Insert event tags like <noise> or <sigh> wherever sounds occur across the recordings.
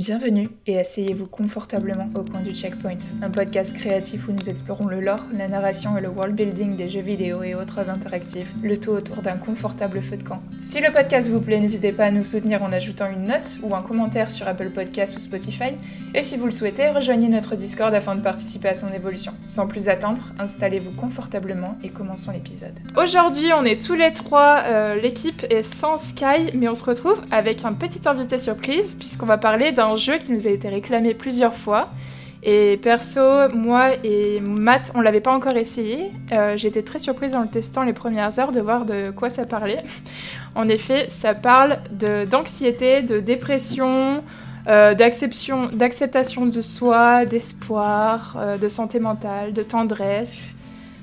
Bienvenue et asseyez-vous confortablement au coin du Checkpoint, un podcast créatif où nous explorons le lore, la narration et le world building des jeux vidéo et autres interactifs, le tout autour d'un confortable feu de camp. Si le podcast vous plaît, n'hésitez pas à nous soutenir en ajoutant une note ou un commentaire sur Apple Podcasts ou Spotify, et si vous le souhaitez, rejoignez notre Discord afin de participer à son évolution. Sans plus attendre, installez-vous confortablement et commençons l'épisode. Aujourd'hui, on est tous les trois, euh, l'équipe est sans Sky, mais on se retrouve avec un petit invité surprise puisqu'on va parler d'un jeu qui nous a été réclamé plusieurs fois. Et perso, moi et Matt, on l'avait pas encore essayé. Euh, J'étais très surprise en le testant les premières heures de voir de quoi ça parlait. <laughs> En effet, ça parle d'anxiété, de, dépression, euh, d'acceptation de soi, d'espoir, euh, de santé mentale, de tendresse.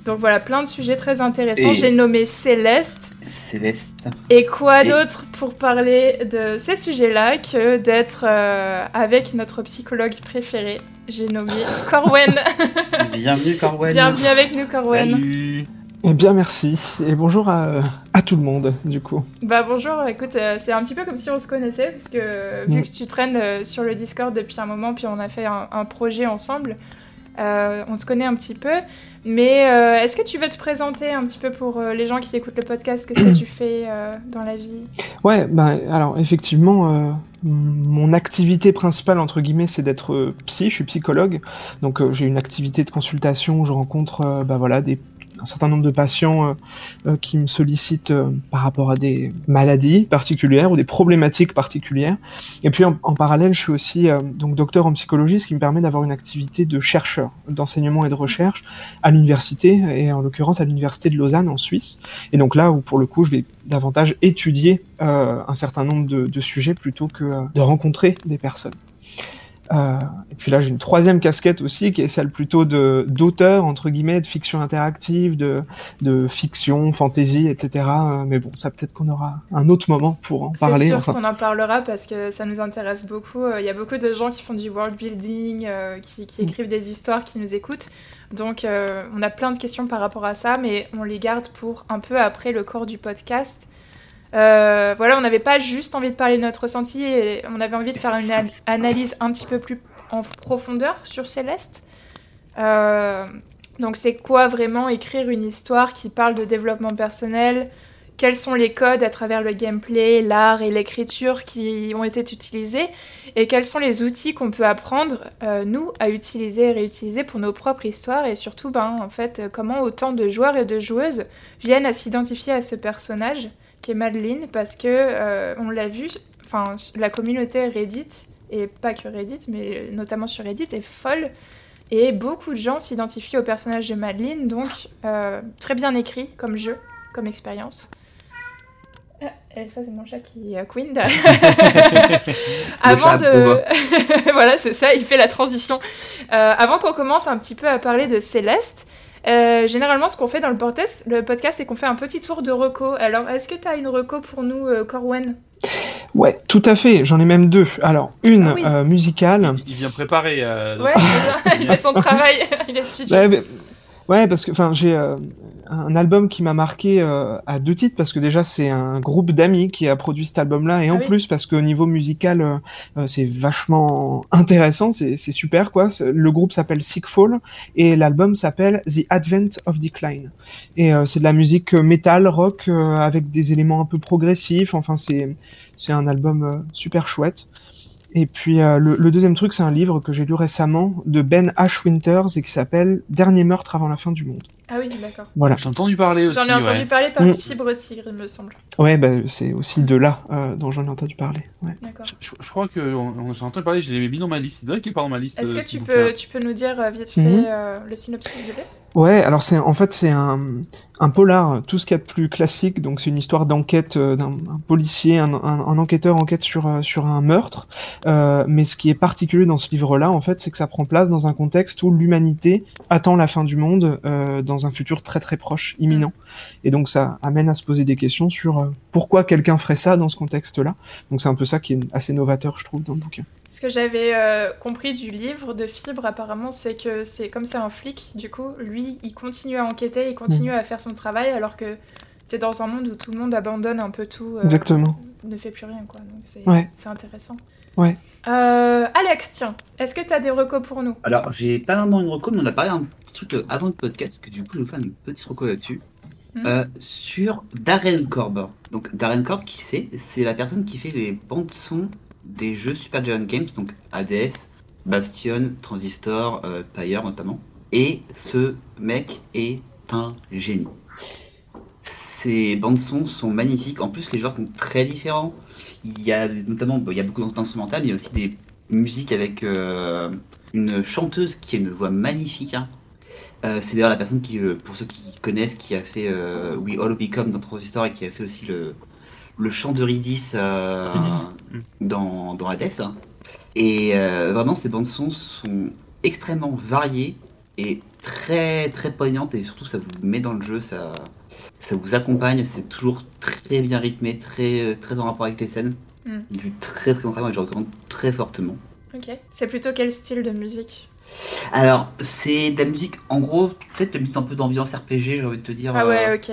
Donc voilà, plein de sujets très intéressants. J'ai nommé Céleste. Céleste. Et quoi d'autre pour parler de ces sujets-là que d'être euh, avec notre psychologue préféré? J'ai nommé Corwen. <laughs> Bienvenue Corwen. Bienvenue avec nous Corwen. Salut. Eh bien merci et bonjour à, à, tout le monde du coup. Bah bonjour, écoute, euh, c'est un petit peu comme si on se connaissait parce que vu mm. que tu traînes euh, sur le Discord depuis un moment puis on a fait un, un projet ensemble, euh, on te connaît un petit peu. Mais euh, est-ce que tu veux te présenter un petit peu pour euh, les gens qui écoutent le podcast? Qu'est-ce que tu <clears throat> fais dans la vie? Ouais, ben alors effectivement, mon activité principale, entre guillemets, c'est d'être psy. Je suis psychologue. Donc j'ai une activité de consultation où je rencontre bah, voilà, des un certain nombre de patients euh, euh, qui me sollicitent euh, par rapport à des maladies particulières ou des problématiques particulières. Et puis en, parallèle, je suis aussi donc docteur en psychologie, ce qui me permet d'avoir une activité de chercheur, d'enseignement et de recherche à l'université, et en l'occurrence à l'université de Lausanne en Suisse. Et donc là où pour le coup, je vais davantage étudier un certain nombre de, de sujets plutôt que de rencontrer des personnes. Euh, et puis là, j'ai une troisième casquette aussi, qui est celle plutôt de d'auteur entre guillemets, de fiction interactive, de de fiction, fantasy, etc. Euh, mais bon, ça peut-être qu'on aura un autre moment pour en parler. C'est sûr qu'on en parlera parce que ça nous intéresse beaucoup. Euh, il y a beaucoup de gens qui font du world building, qui, qui, mm. écrivent des histoires, qui nous écoutent. Donc, on a plein de questions par rapport à ça, mais on les garde pour un peu après le corps du podcast. Euh, voilà, on n'avait pas juste envie de parler de notre ressenti, on avait envie de faire une analyse un petit peu plus en profondeur sur Céleste. Euh, donc c'est quoi vraiment écrire une histoire qui parle de développement personnel? Quels sont les codes à travers le gameplay, l'art et l'écriture qui ont été utilisés? Et quels sont les outils qu'on peut apprendre, euh, nous, à utiliser et réutiliser pour nos propres histoires? Et surtout, ben, en fait, comment autant de joueurs et de joueuses viennent à s'identifier à ce personnage? Qui est Madeline, parce que euh, on l'a vu, enfin la communauté Reddit et pas que Reddit, mais notamment sur Reddit est folle et beaucoup de gens s'identifient au personnage de Madeline, donc euh, très bien écrit comme jeu, comme expérience. Ah, ça c'est mon chat qui a Queen. <laughs> <laughs> avant de, <laughs> voilà c'est ça, il fait la transition. Euh, avant qu'on commence un petit peu à parler de Céleste, euh, généralement, ce qu'on fait dans le podcast, le podcast, c'est qu'on fait un petit tour de reco. Alors, est-ce que tu as une reco pour nous, euh, Corwen? Ouais, tout à fait. J'en ai même deux. Alors, une ah euh, musicale. Il vient préparer. Ouais, <laughs> il fait son <laughs> travail. <laughs> il est studio. Ouais, ouais parce que enfin, j'ai un album qui m'a marqué euh, à deux titres parce que déjà c'est un groupe d'amis qui a produit cet album-là et ah en plus parce qu'au niveau musical euh, euh, c'est vachement intéressant, c'est super quoi. Le groupe s'appelle Sickfall et l'album s'appelle The Advent of Decline et c'est de la musique metal rock avec des éléments un peu progressifs. Enfin c'est c'est un album super chouette. Et puis euh, le, deuxième truc, c'est un livre que j'ai lu récemment de Ben Ash Winters et qui s'appelle Dernier meurtre avant la fin du monde. Ah oui, d'accord. Voilà. J'ai entendu parler aussi. J'en ai entendu parler par mm. Fibre Tigre, il me semble. Ouais, bah, c'est aussi de là euh, dont j'en ai entendu parler. Ouais. D'accord. Je, crois que on, j'ai entendu parler, je l'avais mis dans ma liste. C'est vrai qu'il est dans ma liste. Est-ce que tu peux, tu peux nous dire vite fait mhm. le synopsis du livre Ouais, alors c'est en fait c'est un, un polar, tout ce qu'il y a de plus classique. Donc c'est une histoire d'enquête euh, d'un policier, un, un, enquêteur enquête sur euh, sur un meurtre. Euh, mais ce qui est particulier dans ce livre-là, en fait, c'est que ça prend place dans un contexte où l'humanité attend la fin du monde euh, dans un futur très très proche, imminent. Et donc ça amène à se poser des questions sur euh, pourquoi quelqu'un ferait ça dans ce contexte-là. Donc c'est un peu ça qui est assez novateur, je trouve, dans le bouquin. Ce que j'avais compris du livre de Fibre, apparemment, c'est que c'est comme c'est un flic, du coup, lui il continue à enquêter, il continue mm. à faire son travail, alors que c'est dans un monde où tout le monde abandonne un peu tout. Euh, Exactement. Ne fait plus rien, quoi. Donc c'est intéressant. Ouais. Euh, Alex, tiens, est-ce que tu as des recos pour nous? Alors, j'ai pas vraiment une reco, mais on a parlé un petit truc euh, avant le podcast, que du coup, je vais vous faire une petite reco là-dessus. Euh, sur Darren Korb. Donc, Darren Korb, qui c'est? C'est la personne qui fait les bandes-sons des jeux Super Giant Games, donc Hades, Bastion, Transistor, euh, Pyre notamment. Et ce mec est un génie. Ces bandes-sons sont magnifiques. En plus, les genres sont très différents. Il y a notamment, il y a beaucoup d'instrumentales, mais il y a aussi des musiques avec euh, une chanteuse qui a une voix magnifique. hein. Euh, c'est d'ailleurs la personne qui, euh, pour ceux qui connaissent, qui a fait We All Become dans Transistor et qui a fait aussi le, le chant de Ridis euh, Ridis. Dans, dans Hades. Et euh, vraiment, ces bandes son sont extrêmement variées et très très poignantes et surtout ça vous met dans le jeu, ça, ça vous accompagne, c'est toujours très bien rythmé, très, très en rapport avec les scènes. Mm. Du très très bon travail, je recommande très fortement. Ok. C'est plutôt quel style de musique? Alors, c'est de la musique, en gros, peut-être de la musique un peu d'ambiance RPG, j'ai envie de te dire. Ah euh, ouais, ok.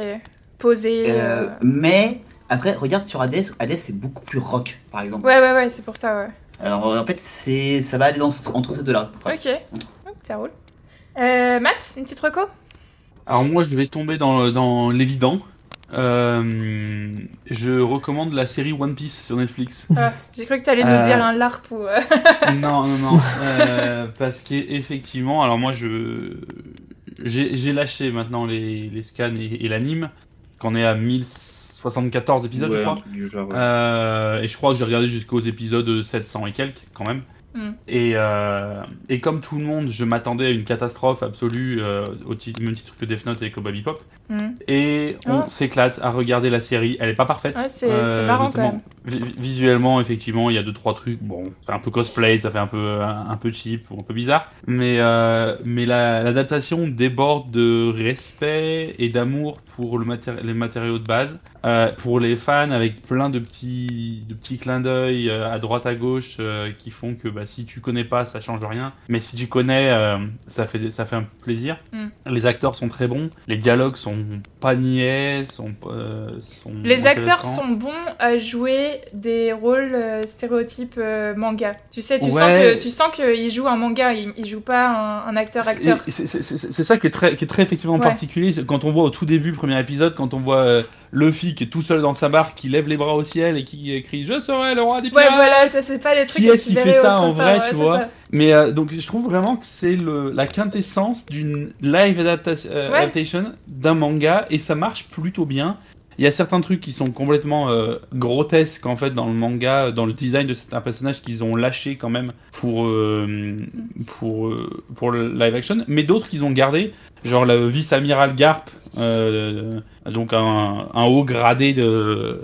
Posé. euh, euh, mais après, regarde sur Hades, Hades c'est beaucoup plus rock, par exemple. Ouais, ouais, ouais, c'est pour ça, ouais. Alors euh, en fait, c'est ça va aller dans, entre ces deux-là. Ok. Entre. Ça roule. Euh, Matt, une petite reco? Alors moi, je vais tomber dans, dans l'évident. Euh, je recommande la série One Piece sur Netflix. Ah, J'ai cru que t'allais Euh. nous dire un LARP ou. <laughs> non, non, non. Euh, parce qu'effectivement, alors moi, je j'ai j'ai lâché maintenant les, les scans et, et l'anime, qu'on est à 1074 épisodes, je crois. du genre. Euh, et je crois que j'ai regardé jusqu'aux épisodes 700 et quelques, quand même. Mm. Et, euh, et comme tout le monde, je m'attendais à une catastrophe absolue euh, au titre, même titre que Death Note et Cowboy Bebop. hmm. Et on Oh. s'éclate à regarder la série. Elle est pas parfaite. Ouais, c'est- c'est marrant, quand vi- visuellement, effectivement, il y a deux trois trucs. Bon, c'est un peu cosplay, ça fait un peu un, un peu cheap ou un peu bizarre. Mais euh, mais la- l'adaptation déborde de respect et d'amour pour le matéri- les matériaux de base. Euh, pour les fans, avec plein de petits de petits clins d'œil euh, à droite à gauche euh, qui font que bah, si tu connais pas, ça change rien. Mais si tu connais, ça fait ça fait un plaisir. Mm. Les acteurs sont très bons, les dialogues sont pas niais, sont, sont Les acteurs sont bons à jouer des rôles stéréotypes manga. Tu sais, tu Ouais. sens que tu sens qu'il joue un manga, il, il joue pas un, un acteur acteur. C'est- ça qui est très, qui est très effectivement Ouais. particulier. Quand on voit au tout début, premier épisode, quand on voit Luffy qui est tout seul dans sa barque, qui lève les bras au ciel et qui crie Je serai le roi des Ouais, pirates voilà, ça c'est pas les trucs Qui est-ce qui fait ça en vrai, ouais, tu vois ça. Mais euh, donc je trouve vraiment que c'est le- la quintessence d'une live euh, Ouais. adaptation d'un manga et ça marche plutôt bien. Il y a certains trucs qui sont complètement euh, grotesques en fait dans le manga, dans le design de certains personnages qu'ils ont lâché quand même pour euh, pour euh, pour le live action, mais d'autres qu'ils ont gardé, genre le vice-amiral Garp, donc un haut gradé de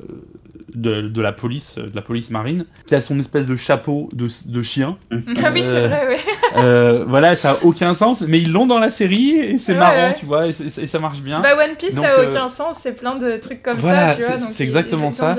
de, de la police, de la police marine, qui a son espèce de chapeau de, de chien. <laughs> Ah oui, c'est Euh, vrai, ouais. Euh, voilà, ça a aucun sens, mais ils l'ont dans la série et c'est Ouais, marrant, ouais. tu vois, et, ça marche bien. Bah One Piece Donc, ça a euh, aucun sens, c'est plein de trucs comme voilà, ça, tu vois. c'est- exactement ça.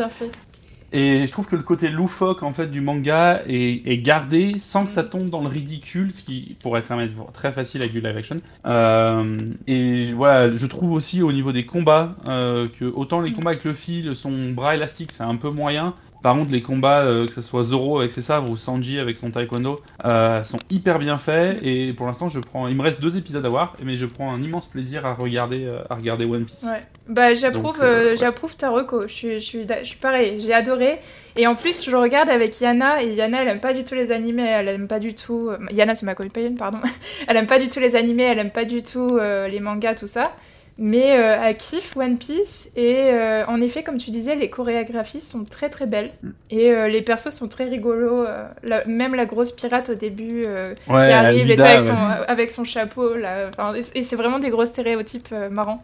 Et je trouve que le côté loufoque en fait du manga est, gardé sans que ça tombe dans le ridicule, ce qui pourrait être très facile avec du live action. Euh, et voilà, je trouve aussi au niveau des combats euh, que autant les combats avec le fil, son bras élastique, c'est un peu moyen. Par contre, les combats, euh, que ce soit Zoro avec ses sabres ou Sanji avec son taekwondo, euh, sont hyper bien faits. Et pour l'instant, je prends. Il me reste deux épisodes à voir, mais je prends un immense plaisir à regarder, euh, à regarder One Piece. Ouais. Bah j'approuve, ouais. j'approuve ta reco. Je suis, je suis, je suis pareil. J'ai adoré. Et en plus, je regarde avec Yana et Yana, elle aime pas du tout les animés. Elle aime pas du tout. Yana, c'est ma copine, pardon. <laughs> elle aime pas du tout les animés. Elle aime pas du tout les mangas, tout ça. Mais euh, elle kiffe One Piece et euh, en effet, comme tu disais, les chorégraphies sont très très belles Mm. et euh, les persos sont très rigolos. euh, la- même la grosse pirate au début euh, Ouais, qui arrive et avec, ouais. son, avec son chapeau là. Enfin, et et c'est vraiment des gros stéréotypes euh, marrants.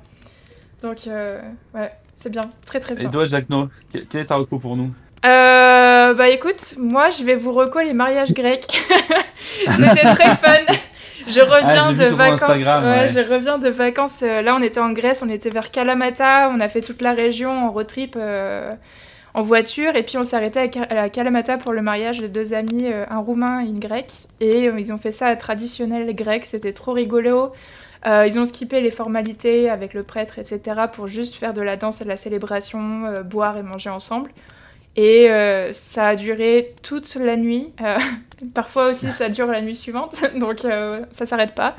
Donc euh, ouais, c'est bien, très très Et bien. toi, Jack No, quel est ta reco pour nous? Euh, bah écoute, moi je vais vous reco les mariages grecs. <laughs> C'était très fun. <laughs> Je reviens Ah, j'ai vu de vacances. Instagram, ouais, ouais. je reviens de vacances. Là, on était en Grèce, on était vers Kalamata. On a fait toute la région en road trip euh, en voiture. Et puis, on s'est arrêté à, Ka- à Kalamata pour le mariage de deux amis, euh, un roumain et une grecque. Et euh, ils ont fait ça à traditionnel grec. C'était trop rigolo. Euh, ils ont skippé les formalités avec le prêtre, etc. pour juste faire de la danse et de la célébration, euh, boire et manger ensemble. Et euh, ça a duré toute la nuit. <laughs> Euh, parfois aussi, ça dure la nuit suivante, <laughs> donc euh, ça s'arrête pas.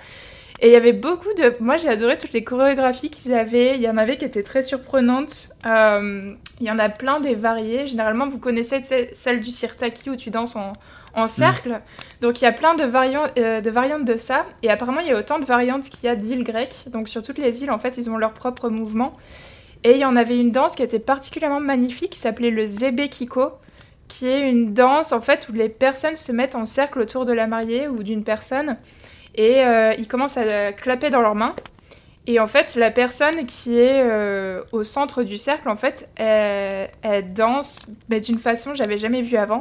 Et il y avait beaucoup de... Moi, j'ai adoré toutes les chorégraphies qu'ils avaient. Il y en avait qui étaient très surprenantes. il y en a plein des variées. Généralement, vous connaissez celle du sirtaki où tu danses en, en cercle. Donc il y a plein de, variantes, de variantes de ça. Et apparemment, il y a autant de variantes qu'il y a d'îles grecques. Donc sur toutes les îles, en fait, ils ont leur propre mouvement. Et il y en avait une danse qui était particulièrement magnifique, qui s'appelait le Zebe Kiko, qui est une danse en fait où les personnes se mettent en cercle autour de la mariée ou d'une personne et euh, ils commencent à clapper dans leurs mains. Et en fait, la personne qui est euh, au centre du cercle, en fait, elle, danse, mais d'une façon que j'avais jamais vue avant.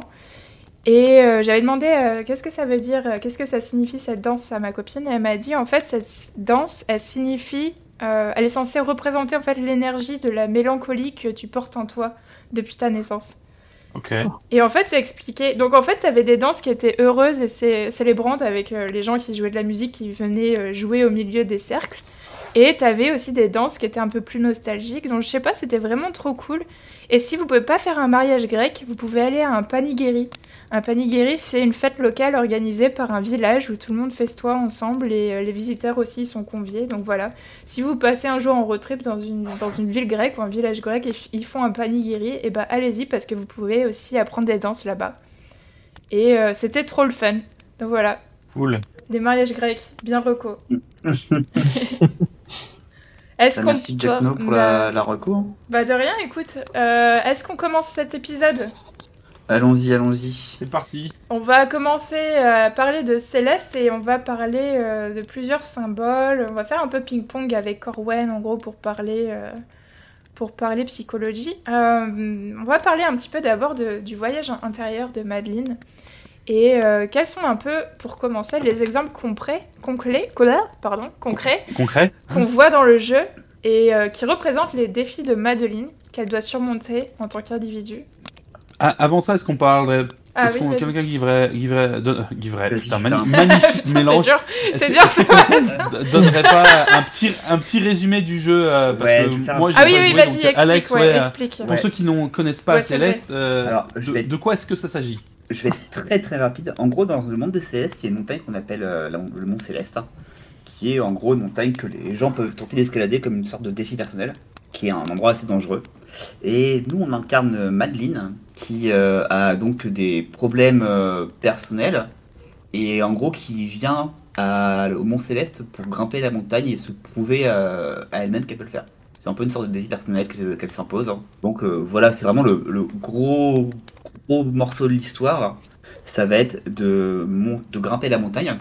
Et euh, j'avais demandé qu'est-ce que ça veut dire, qu'est-ce que ça signifie cette danse à ma copine? Et elle m'a dit en fait cette danse, elle signifie elle est censée représenter en fait l'énergie de la mélancolie que tu portes en toi depuis ta naissance. Et en fait, c'est expliqué. Donc en fait, tu avais des danses qui étaient heureuses et célébrantes avec euh, les gens qui jouaient de la musique qui venaient euh, jouer au milieu des cercles. Et tu avais aussi des danses qui étaient un peu plus nostalgiques. Donc je sais pas, c'était vraiment trop cool. Et si vous pouvez pas faire un mariage grec, vous pouvez aller à un panigiri. Un panigiri, c'est une fête locale organisée par un village où tout le monde festoie ensemble et euh, les visiteurs aussi sont conviés. Donc voilà, si vous passez un jour en road trip dans une, dans une ville grecque ou un village grec et ils font un panigiri, et eh bah ben, allez-y parce que vous pouvez aussi apprendre des danses là-bas. Et euh, c'était trop le fun. Donc voilà. Cool. Les mariages grecs, bien reco. <laughs> Est-ce bah, Merci Jack No pour la, la reco. Bah de rien, écoute. Euh, est-ce qu'on commence cet épisode? Allons-y, allons-y. C'est parti. On va commencer à parler de Céleste et on va parler euh, de plusieurs symboles. On va faire un peu ping-pong avec Corwen en gros pour parler, euh, pour parler psychologie. Euh, on va parler un petit peu d'abord du voyage intérieur de Madeleine. Et quels sont un peu, pour commencer, les exemples concrets, concrets, pardon, concrets, concrets qu'on voit dans le jeu et qui représentent les défis de Madeleine qu'elle doit surmonter en tant qu'individu? Ah, avant ça, est-ce qu'on parlerait ah, Est-ce qu'on quelqu'un qui giverait, giverait, giverait putain, magnifique <laughs> mélange. C'est dur, c'est dur. Donnerait pas un petit, un petit résumé du jeu euh, parce ouais, que moi, Ah oui, oui, vas-y, explique. Alex, ouais, explique. Pour ceux qui ne connaissent pas Céleste, euh, Alors, je vais... de, quoi est-ce que ça s'agit? Je vais être très très rapide. En gros, dans le monde de Céleste, il y a une montagne qu'on appelle euh, le Mont Céleste, hein, qui est en gros une montagne que les gens peuvent tenter d'escalader comme une sorte de défi personnel qui est un endroit assez dangereux. Et nous, on incarne Madeline, qui euh, a donc des problèmes euh, personnels, et en gros qui vient au Mont Céleste pour grimper la montagne et se prouver à elle-même qu'elle peut le faire. C'est un peu une sorte de défi personnel qu'elle s'impose. Hein. Donc euh, voilà, c'est vraiment le, gros, gros morceau de l'histoire. Ça va être de, de grimper la montagne.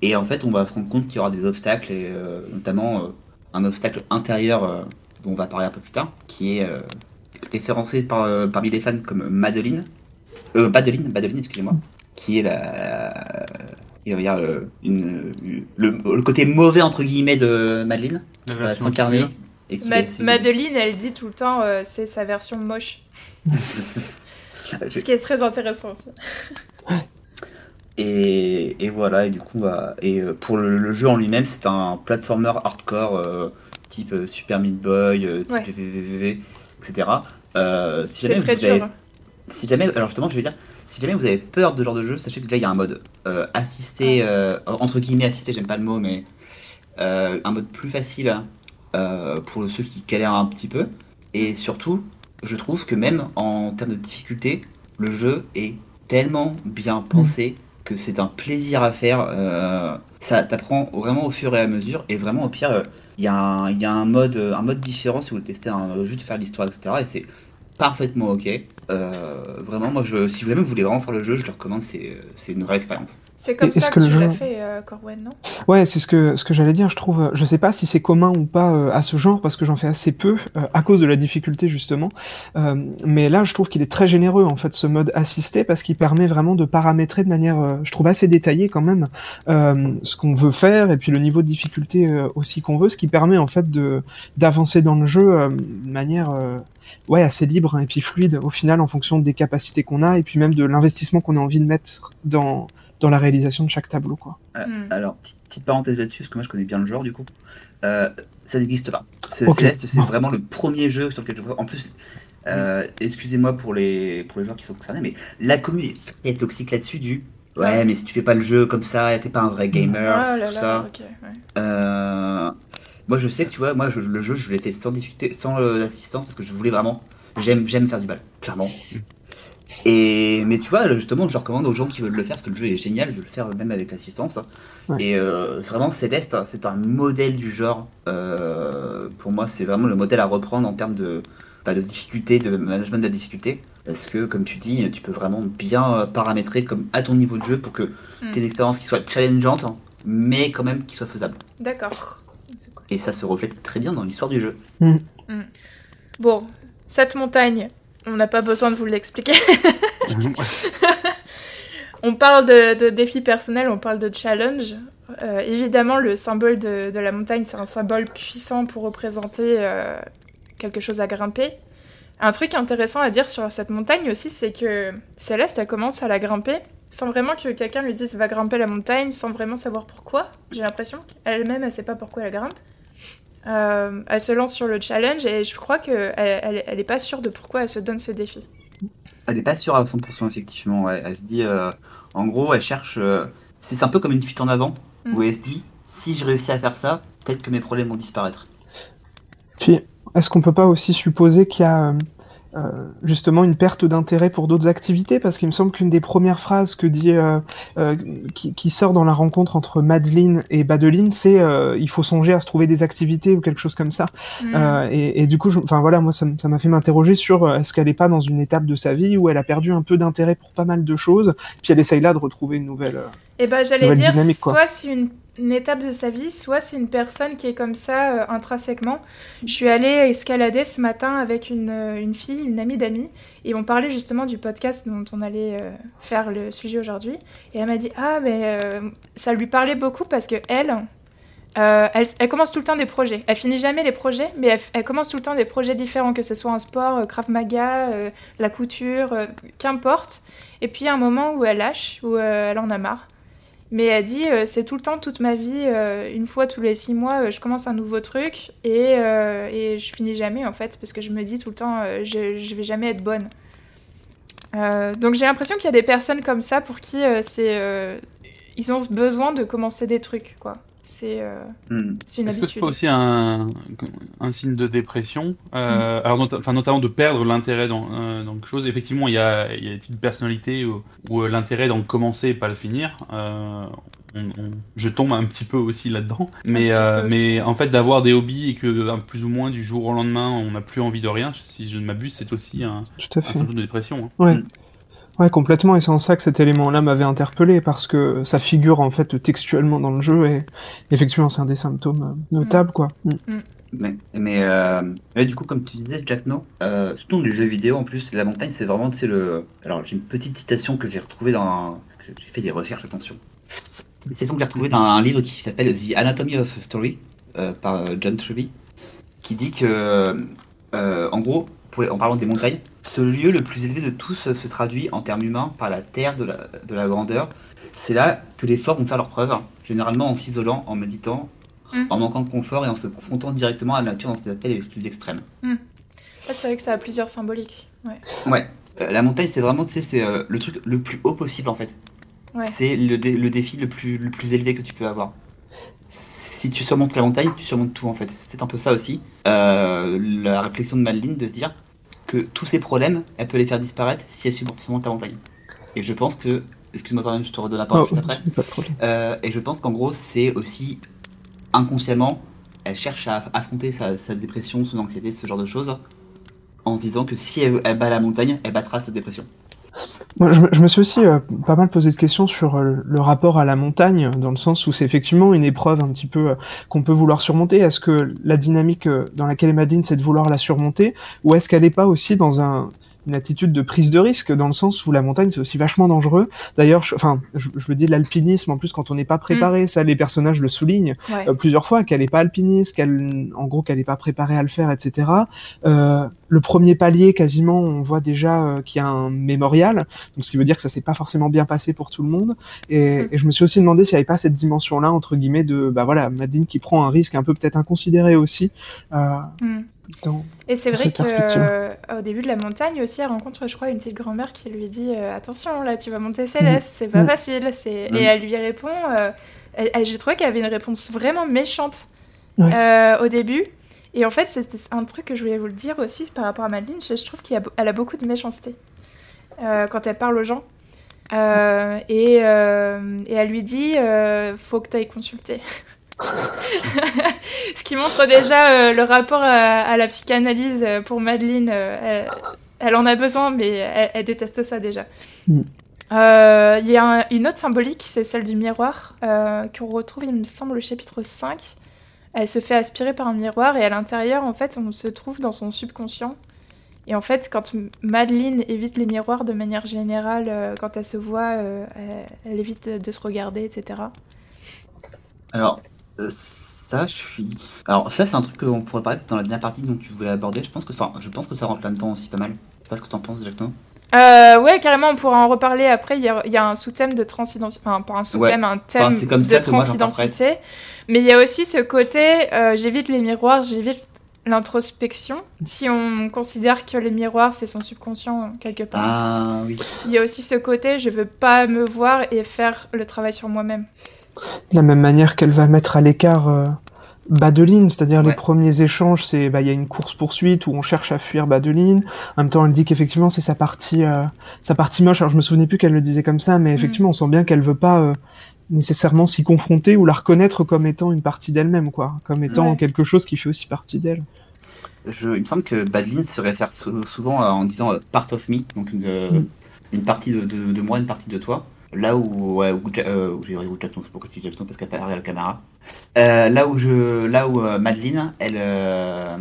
Et en fait, on va se rendre compte qu'il y aura des obstacles, et notamment un obstacle intérieur dont on va parler un peu plus tard, qui est euh, référencé par, euh, parmi les fans comme Madeline, euh, Madeline, Madeline, excusez-moi, qui est la, le, le, côté mauvais entre guillemets de Madeline, s'incarner. Madeline, elle dit tout le temps, c'est sa version moche. <laughs> <laughs> Ce qui est très intéressant aussi. Et, et, voilà, et du coup, bah, et pour le, jeu en lui-même, c'est un platformer hardcore type euh, Super Meat Boy, euh, type VVVV, etc. Euh, si jamais très vous dur. Avez, si jamais, alors justement, je vais dire, si jamais vous avez peur de ce genre de jeu, sachez que là il y a un mode euh, assisté, entre guillemets assisté, j'aime pas le mot, mais un mode plus facile pour ceux qui galèrent un petit peu. Et surtout, je trouve que même en termes de difficulté, le jeu est tellement bien pensé que c'est un plaisir à faire. ça t'apprend vraiment au fur et à mesure, et vraiment au pire il y, a un, y a un mode, un mode différent si vous le testez un, juste faire l'histoire, etc. Et c'est parfaitement ok. Euh, vraiment, moi, je, si vous, même, vous voulez vraiment faire le jeu, je le recommande, c'est une vraie expérience. C'est comme ça que, tu l'as fait, euh, Corwen, non? Ouais, c'est ce que, ce que j'allais dire. Je trouve, je sais pas si c'est commun ou pas euh, à ce genre, parce que j'en fais assez peu, euh, à cause de la difficulté, justement. mais là, je trouve qu'il est très généreux, en fait, ce mode assisté, parce qu'il permet vraiment de paramétrer de manière, je trouve, assez détaillée quand même, ce qu'on veut faire, et puis le niveau de difficulté aussi qu'on veut, ce qui permet, en fait, de d'avancer dans le jeu de manière ouais assez libre hein, et puis fluide au final en fonction des capacités qu'on a et puis même de l'investissement qu'on a envie de mettre dans dans la réalisation de chaque tableau. Quoi. Euh, hmm. Alors, petite, parenthèse là-dessus, parce que moi je connais bien le genre du coup. Euh, ça n'existe pas. Céleste, c'est vraiment le premier jeu sur lequel je vois. En plus, Euh, excusez-moi pour les, pour les joueurs qui sont concernés, mais la communauté est toxique là-dessus du ouais, mais si tu fais pas le jeu comme ça, t'es pas un vrai gamer, Oh là tout là, ça. ouais. Euh, moi, je sais tu vois, moi, je- le jeu, je l'ai fait sans discuter, sans euh, l'assistance, parce que je voulais vraiment. J'aime, j'aime faire du bal, clairement. <laughs> Et mais tu vois, justement, je recommande aux gens qui veulent le faire, parce que le jeu est génial, de le faire même avec l'assistance. Ouais. Et euh, vraiment, Céleste, c'est un modèle du genre. Euh, pour moi, c'est vraiment le modèle à reprendre en termes de, bah, de difficulté, de management de la difficulté. Parce que, comme tu dis, tu peux vraiment bien euh, paramétrer comme à ton niveau de jeu pour que Hmm. tu aies une expérience qui soit challengeante, mais quand même qui soit faisable. D'accord. Et ça se reflète très bien dans l'histoire du jeu. Bon, cette montagne, on n'a pas besoin de vous l'expliquer. <laughs> On parle de, de défis personnels, on parle de challenge. Euh, évidemment, le symbole de, de la montagne, c'est un symbole puissant pour représenter euh, quelque chose à grimper. Un truc intéressant à dire sur cette montagne aussi, c'est que Céleste, elle commence à la grimper sans vraiment que quelqu'un lui dise va grimper la montagne, sans vraiment savoir pourquoi. J'ai l'impression qu'elle-même, elle sait pas pourquoi elle grimpe. Euh, elle se lance sur le challenge et je crois qu'elle elle, elle est pas sûre de pourquoi elle se donne ce défi. Elle n'est pas sûre à 100% effectivement. ouais. Elle se dit, euh, en gros, elle cherche. euh, c'est c'est un peu comme une fuite en avant Mm. où elle se dit, si je réussis à faire ça, peut-être que mes problèmes vont disparaître. Puis, est-ce qu'on peut pas aussi supposer qu'il y a euh, justement une perte d'intérêt pour d'autres activités Parce qu'il me semble qu'une des premières phrases que dit, euh, euh, qui, qui sort dans la rencontre entre Madeline et Badeline, c'est euh, il faut songer à se trouver des activités ou quelque chose comme ça. Mm. Euh, et, et du coup, enfin voilà, moi ça m'a fait m'interroger sur euh, est-ce qu'elle est pas dans une étape de sa vie où elle a perdu un peu d'intérêt pour pas mal de choses, puis elle essaye là de retrouver une nouvelle. euh, Et ben j'allais dire, soit c'est une, une étape de sa vie, soit c'est une personne qui est comme ça euh, intrinsèquement. Je suis allée escalader ce matin avec une, euh, une fille, une amie d'amis, et on parlait justement du podcast dont on allait euh, faire le sujet aujourd'hui. Et elle m'a dit ah mais ça lui parlait beaucoup parce que elle, elle, commence tout le temps des projets. Elle finit jamais les projets, mais elle, commence tout le temps des projets différents, que ce soit un sport, Krav Maga, la couture, qu'importe. Et puis il y a un moment où elle lâche, où elle en a marre. Mais elle dit, euh, c'est tout le temps, toute ma vie, euh, une fois tous les six mois, euh, je commence un nouveau truc et, et je finis jamais en fait, parce que je me dis tout le temps, je, je vais jamais être bonne. Donc j'ai l'impression qu'il y a des personnes comme ça pour qui c'est, ils ont besoin de commencer des trucs, quoi. C'est euh, Hmm. c'est une Est-ce que c'est pas aussi un, un signe de dépression euh, alors, nota- enfin, Notamment de perdre l'intérêt dans, euh, dans quelque chose. Effectivement, il y a, y a des types de personnalités où, où, euh, l'intérêt dans le commencer et pas le finir. euh, on- on- je tombe un petit peu aussi là-dedans. Mais, petit euh, peu mais en fait, d'avoir des hobbies et que plus ou moins du jour au lendemain, on n'a plus envie de rien, si je ne m'abuse, c'est aussi un, Tout à un symptôme de dépression. hein. Ouais. Mm. Ouais, complètement. Et c'est en ça que cet élément-là m'avait interpellé parce que ça figure en fait textuellement dans le jeu et effectivement c'est un des symptômes euh, notables quoi. Mm. Mais, mais, euh, mais du coup, comme tu disais, Jack No, euh, surtout du jeu vidéo en plus, la montagne, c'est vraiment, tu sais, le. Alors, j'ai une petite citation que j'ai retrouvée dans. J'ai fait des recherches, attention. Une citation que j'ai retrouvée dans un livre qui s'appelle The Anatomy of a Story euh, par John Truby, qui dit que, euh, en gros, pour les- en parlant des montagnes, ce lieu le plus élevé de tous euh, se traduit en termes humains par la terre de la, de la grandeur. C'est là que les forts vont faire leurs preuves, généralement en s'isolant, en méditant, Mhm. en manquant de confort et en se confrontant directement à la nature dans ses aspects les plus extrêmes. Ah, c'est vrai que ça a plusieurs symboliques. Ouais. Ouais, euh, la montagne c'est vraiment, c'est euh, le truc le plus haut possible en fait. Ouais. C'est le, dé- le défi le plus, le plus élevé que tu peux avoir. Si tu surmontes la montagne, tu surmontes tout en fait. C'est un peu ça aussi. Euh, la réflexion de Madeline de se dire que tous ces problèmes, elle peut les faire disparaître si elle surmonte la montagne. Et je pense que, excuse-moi quand même, je te redonne la parole Oh, juste après. Euh, et je pense qu'en gros, c'est aussi inconsciemment, elle cherche à affronter sa, sa dépression, son anxiété, ce genre de choses, en se disant que si elle, elle bat la montagne, elle battra sa dépression. Je, me- suis aussi euh, pas mal posé de questions sur euh, le rapport à la montagne, dans le sens où c'est effectivement une épreuve un petit peu euh, qu'on peut vouloir surmonter. Est-ce que la dynamique dans laquelle est Madeleine, c'est de vouloir la surmonter, ou est-ce qu'elle n'est pas aussi dans un, une attitude de prise de risque, dans le sens où la montagne, c'est aussi vachement dangereux. D'ailleurs, je- enfin, je, je me dis l'alpinisme, en plus, quand on n'est pas préparé, ça, les personnages le soulignent Ouais. euh, plusieurs fois qu'elle n'est pas alpiniste, qu'elle, en gros, qu'elle n'est pas préparée à le faire, etc. Euh, le premier palier, quasiment, on voit déjà euh, qu'il y a un mémorial, donc ce qui veut dire que ça s'est pas forcément bien passé pour tout le monde. Et, Hmm. et je me suis aussi demandé s'il n'y avait pas cette dimension-là entre guillemets de, bah voilà, Madeleine qui prend un risque un peu peut-être inconsidéré aussi. Euh, Hmm. Dans, Et c'est vrai qu'au début de la montagne aussi, elle rencontre, je crois, une petite grand-mère qui lui dit euh, Attention, là, tu vas monter Céleste, c'est pas Mm. facile. c'est- Mm. Et elle lui répond euh, elle- elle- J'ai trouvé qu'elle avait une réponse vraiment méchante Ouais. euh, au début. Et en fait, c'était un truc que je voulais vous le dire aussi par rapport à Madeleine. Je, je trouve qu'elle a, a beaucoup de méchanceté euh, quand elle parle aux gens. Euh, et, euh, et elle lui dit euh, Faut que tu ailles consulter. <laughs> Ce qui montre déjà euh, le rapport à, à la psychanalyse euh, pour Madeleine. euh, elle, elle en a besoin, mais elle, elle déteste ça déjà. Mm. Euh, Il y a un- une autre symbolique, c'est celle du miroir, euh, qu'on retrouve, il me semble, au chapitre 5. Elle se fait aspirer par un miroir et à l'intérieur, en fait, on se trouve dans son subconscient. Et en fait, quand Madeleine évite les miroirs de manière générale, euh, quand elle se voit, euh, elle, elle évite de se regarder, etc. Alors, euh, ça, je suis. Alors, ça, c'est un truc qu'on pourrait parler dans la dernière partie dont tu voulais aborder. Je pense que, enfin, je pense que ça rentre là-dedans aussi pas mal. Je sais pas ce que t'en penses exactement. Euh, ouais, carrément, on pourra en reparler après. Il y a, il y a un sous-thème de transidentité. Enfin, pas un sous-thème, un thème Enfin, c'est comme de transidentité. Mais il y a aussi ce côté euh, j'évite les miroirs, j'évite l'introspection. Si on considère que les miroirs, c'est son subconscient quelque part. Ah oui. Il y a aussi ce côté je veux pas me voir et faire le travail sur moi-même. De la même manière qu'elle va mettre à l'écart euh, Badeline, c'est-à-dire les premiers échanges, c'est bah il y a une course poursuite où on cherche à fuir Badeline. En même temps, elle dit qu'effectivement c'est sa partie euh, sa partie moche. Alors je me souvenais plus qu'elle le disait comme ça, mais effectivement on sent bien qu'elle veut pas euh, nécessairement s'y confronter ou la reconnaître comme étant une partie d'elle-même, quoi, comme étant Ouais. quelque chose qui fait aussi partie d'elle. Je, il me semble que Badlin se réfère sou- souvent en disant part of me, donc une, Mm. une partie de, de, de moi, une partie de toi. Là où, ouais, où, euh, où j'ai où Jack Snow, pourquoi tu dis Jack Snow parce qu'elle parle à la caméra. Euh, là où je, là où euh, Madeleine, elle, euh,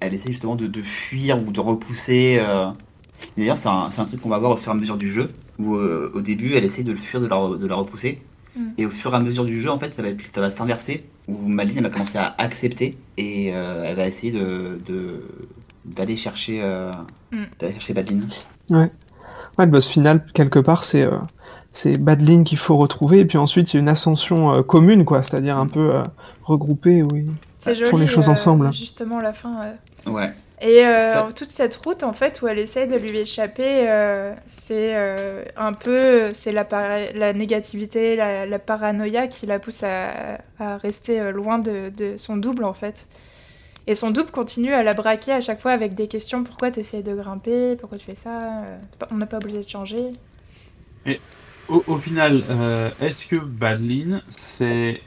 elle essaie justement de, de fuir ou de repousser. euh. D'ailleurs, c'est un, c'est un truc qu'on va voir au fur et à mesure du jeu, où euh, au début, elle essaie de le fuir, de la, de la repousser. Mm. Et au fur et à mesure du jeu, en fait, ça va, ça va s'inverser, où Madeleine elle va commencer à accepter et euh, elle va essayer de de- d'aller chercher euh, Mm. d'aller chercher Madeline. Ouais, le boss final, quelque part, c'est euh, c'est Badeline qu'il faut retrouver, et puis ensuite il y a une ascension euh, commune, quoi, c'est-à-dire un peu euh, regroupée, oui. C'est Font les choses euh, ensemble. Justement, la fin. euh, Ouais. Et euh, toute cette route, en fait, où elle essaie de lui échapper, euh, c'est euh, un peu c'est la, la négativité, la, la paranoïa qui la pousse à, à rester loin de, de son double, en fait. Et son double continue à la braquer à chaque fois avec des questions. Pourquoi tu essayes de grimper? Pourquoi tu fais ça? On n'a pas obligé de changer. Au, au final, euh, est-ce que Badeline, c'est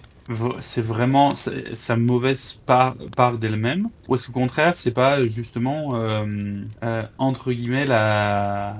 c'est vraiment sa- mauvaise part, part d'elle-même? Ou est-ce qu'au contraire, c'est pas justement, euh, euh, entre guillemets, la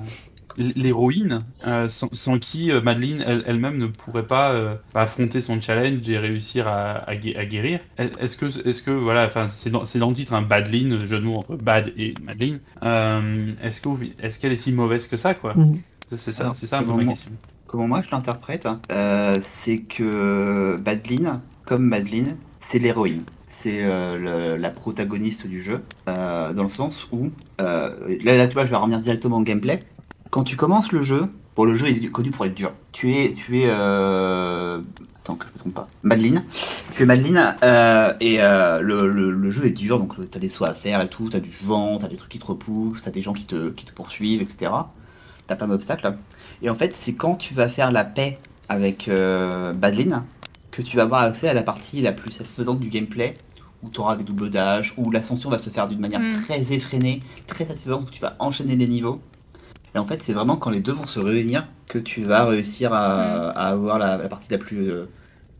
l'héroïne euh, sans, sans qui euh, Madeleine elle- elle-même ne pourrait pas euh, affronter son challenge et réussir à, à gue- à guérir? Est- Est-ce que, est-ce que voilà, enfin c'est dans, le titre, un Badeline, jeu de mots entre Bad et Madeleine. Euh, est-ce que est-ce qu'elle est si mauvaise que ça quoi? Mhm. C'est- C'est ça, c'est ça ma question. Comment moi je l'interprète, euh, c'est que Madeline, comme Madeline, c'est l'héroïne. C'est euh, la protagoniste du jeu, euh, dans le sens où, là, là tu vois, je vais revenir directement au gameplay. Quand tu commences le jeu, bon le jeu est connu pour être dur. Tu es, tu es, attends que je me trompe pas, Madeline. Tu es Madeline et le, le, jeu est dur, donc t'as des sauts à faire et tout, t'as du vent, t'as des trucs qui te repoussent, t'as des gens qui te, qui te poursuivent, etc. T'as plein d'obstacles. Et en fait, c'est quand tu vas faire la paix avec euh, Badlin que tu vas avoir accès à la partie la plus satisfaisante du gameplay, où tu auras des doubles dash, où l'ascension va se faire d'une manière Mm. très effrénée, très satisfaisante, où tu vas enchaîner les niveaux. Et en fait, c'est vraiment quand les deux vont se réunir que tu vas réussir à, à avoir la, la partie la plus, euh,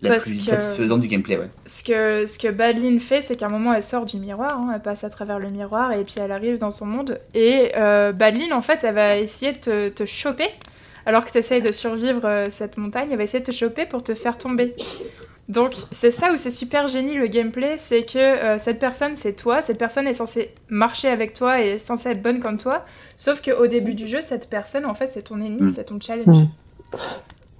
la Parce plus que- satisfaisante du gameplay. Ouais. Ce que, ce que fait, c'est qu'à un moment, elle sort du miroir, hein, elle passe à travers le miroir et puis elle arrive dans son monde. Et euh, Badeline, en fait, elle va essayer de te, te choper. Alors que tu essayes de survivre euh, cette montagne, elle va essayer de te choper pour te faire tomber. Donc, c'est ça où c'est super génie le gameplay, c'est que euh, cette personne, c'est toi, cette personne est censée marcher avec toi et est censée être bonne comme toi. Sauf qu'au début du jeu, cette personne, en fait, c'est ton ennemi, Mm. c'est ton challenge. Mm.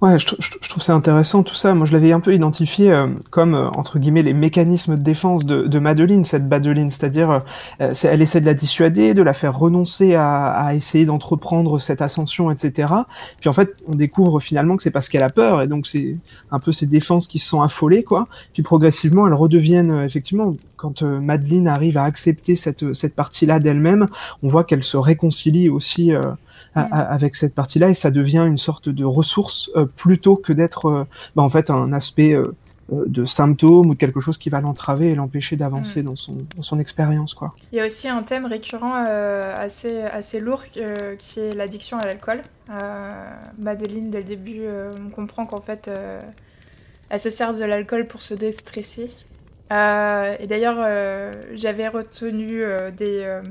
Ouais, je, je, trouve ça intéressant tout ça. Moi, je l'avais un peu identifié euh, comme euh, entre guillemets les mécanismes de défense de, de Madeline, cette Madeline, c'est-à-dire euh, elle essaie de la dissuader, de la faire renoncer à, à essayer d'entreprendre cette ascension, etc. Puis en fait, on découvre finalement que c'est parce qu'elle a peur et donc c'est un peu ses défenses qui se sont affolées, quoi. Puis progressivement, elles redeviennent effectivement quand Madeline arrive à accepter cette cette partie-là d'elle-même, on voit qu'elle se réconcilie aussi avec cette partie-là et ça devient une sorte de ressource euh, plutôt que d'être euh, bah, en fait un aspect euh, de symptômes ou de quelque chose qui va l'entraver et l'empêcher d'avancer mm. dans son, dans son expérience. Quoi. Il y a aussi un thème récurrent assez, assez lourd qui est l'addiction à l'alcool. Madeline, dès le début, on comprend qu'en fait, elle se sert de l'alcool pour se déstresser. et d'ailleurs, j'avais retenu des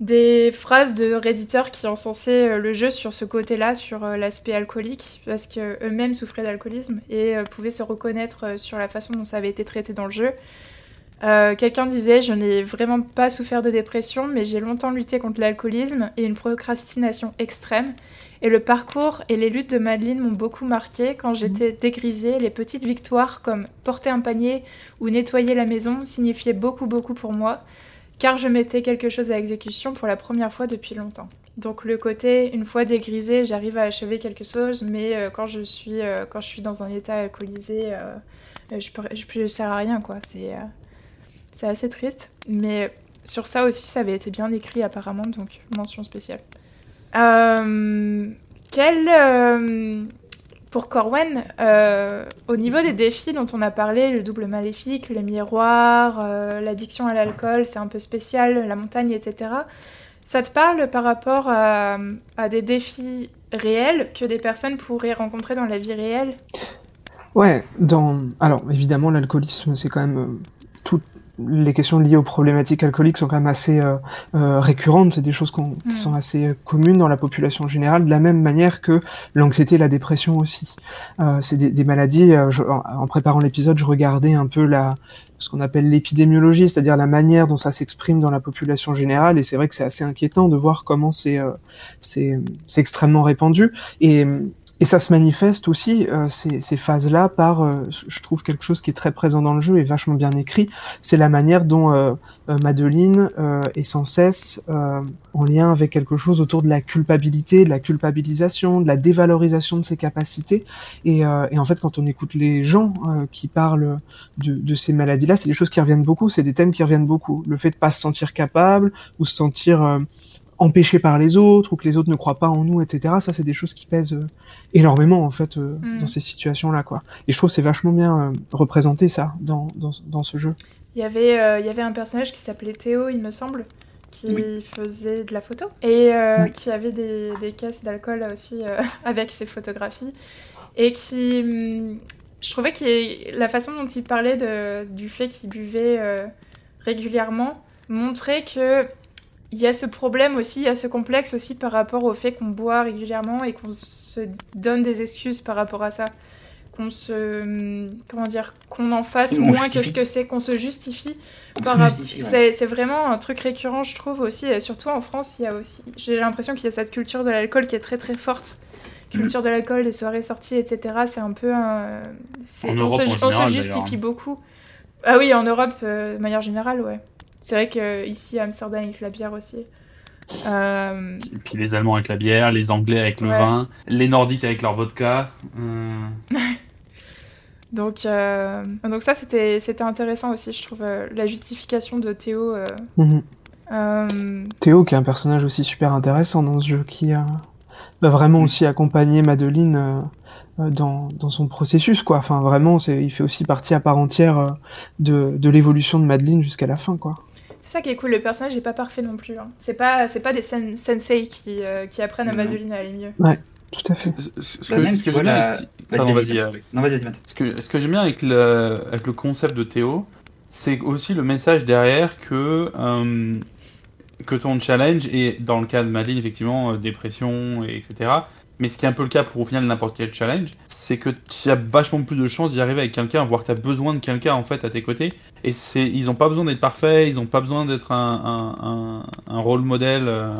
des phrases de réditeurs qui encensaient euh, le jeu sur ce côté-là, sur euh, l'aspect alcoolique, parce qu'eux-mêmes souffraient d'alcoolisme et euh, pouvaient se reconnaître sur la façon dont ça avait été traité dans le jeu. Quelqu'un disait Je n'ai vraiment pas souffert de dépression, mais j'ai longtemps lutté contre l'alcoolisme et une procrastination extrême. Et le parcours et les luttes de Madeleine m'ont beaucoup marqué. Quand j'étais mmh. dégrisée, les petites victoires comme porter un panier ou nettoyer la maison signifiaient beaucoup, beaucoup pour moi car je mettais quelque chose à exécution pour la première fois depuis longtemps. Donc le côté, une fois dégrisé, j'arrive à achever quelque chose, mais euh, quand, je suis, euh, quand je suis dans un état alcoolisé, euh, je, ne sers à rien, quoi. C'est c'est assez triste. Mais sur ça aussi, ça avait été bien écrit apparemment, donc mention spéciale. quel pour Corwen, euh, au niveau des défis dont on a parlé, le double maléfique, le miroir, euh, l'addiction à l'alcool, c'est un peu spécial, la montagne, etc. Ça te parle par rapport à, des défis réels que des personnes pourraient rencontrer dans la vie réelle? Ouais, dans... alors évidemment l'alcoolisme c'est quand même euh, tout, les questions liées aux problématiques alcooliques sont quand même assez euh, euh, récurrentes. C'est des choses qui mm. sont assez euh, communes dans la population générale, de la même manière que l'anxiété et la dépression aussi. c'est des, maladies. en, préparant l'épisode, je regardais un peu la ce qu'on appelle l'épidémiologie, c'est-à-dire la manière dont ça s'exprime dans la population générale. Et c'est vrai que c'est assez inquiétant de voir comment c'est c'est extrêmement répandu. Et et ça se manifeste aussi, euh, ces, ces phases-là, par, euh, je trouve, quelque chose qui est très présent dans le jeu et vachement bien écrit. C'est la manière dont euh, euh Madeline est sans cesse en lien avec quelque chose autour de la culpabilité, de la culpabilisation, de la dévalorisation de ses capacités. Et, et en fait, quand on écoute les gens qui parlent de, de ces maladies-là, c'est des choses qui reviennent beaucoup, c'est des thèmes qui reviennent beaucoup. Le fait de pas se sentir capable ou se sentir empêché par les autres ou que les autres ne croient pas en nous, etc. Ça, c'est des choses qui pèsent euh, énormément en fait euh, mm. dans ces situations-là, quoi. Et je trouve c'est vachement bien euh, représenté ça dans, dans, dans, ce jeu. Il y avait il y avait un personnage qui s'appelait Théo, il me semble, qui faisait de la photo et qui avait des, des caisses d'alcool aussi <laughs> avec ses photographies et qui hum, je trouvais que la façon dont il parlait de, du fait qu'il buvait régulièrement montrait que il y a ce problème aussi, il y a ce complexe aussi par rapport au fait qu'on boit régulièrement et qu'on se donne des excuses par rapport à ça. Qu'on se. Comment dire Qu'on en fasse moins que ce que c'est, qu'on se justifie. C'est vraiment un truc récurrent, je trouve aussi. Et surtout en France, il y a aussi. J'ai l'impression qu'il y a cette culture de l'alcool qui est très très forte. Culture de l'alcool, des soirées sorties, etc. C'est un peu un. On, se, on se justifie beaucoup. Ah oui, en Europe, euh, de manière générale, ouais. C'est vrai qu'ici, à Amsterdam, avec la bière aussi. Euh... Et puis les Allemands avec la bière, les Anglais avec le vin, les Nordiques avec leur vodka. Euh. <laughs> donc, euh... donc ça, c'était intéressant aussi, je trouve, euh, la justification de Théo. Euh. Mhm. Théo, qui est un personnage aussi super intéressant dans ce jeu, qui a vraiment aussi accompagné Madeline dans, dans, son processus, quoi. Enfin, vraiment, il fait aussi partie à part entière de, de l'évolution de Madeline jusqu'à la fin, quoi. C'est ça qui est cool, le personnage n'est pas parfait non plus. Hein. C'est pas, c'est pas des sensei qui, euh, qui apprennent à Madeline à aller mieux. Ouais, tout à fait. Ce, que, j'aime bien avec... Ce que, ce que j'aime bien avec le, avec le concept de Théo, c'est aussi le message derrière que, euh, que ton challenge est, dans le cas de Madeline, effectivement, euh, dépression, et etc., mais ce qui est un peu le cas pour au final n'importe quel challenge, c'est que tu as vachement plus de chances d'y arriver avec quelqu'un, voire tu as besoin de quelqu'un en fait à tes côtés. Et c'est, ils n'ont pas besoin d'être parfaits, ils n'ont pas besoin d'être un, rôle modèle euh,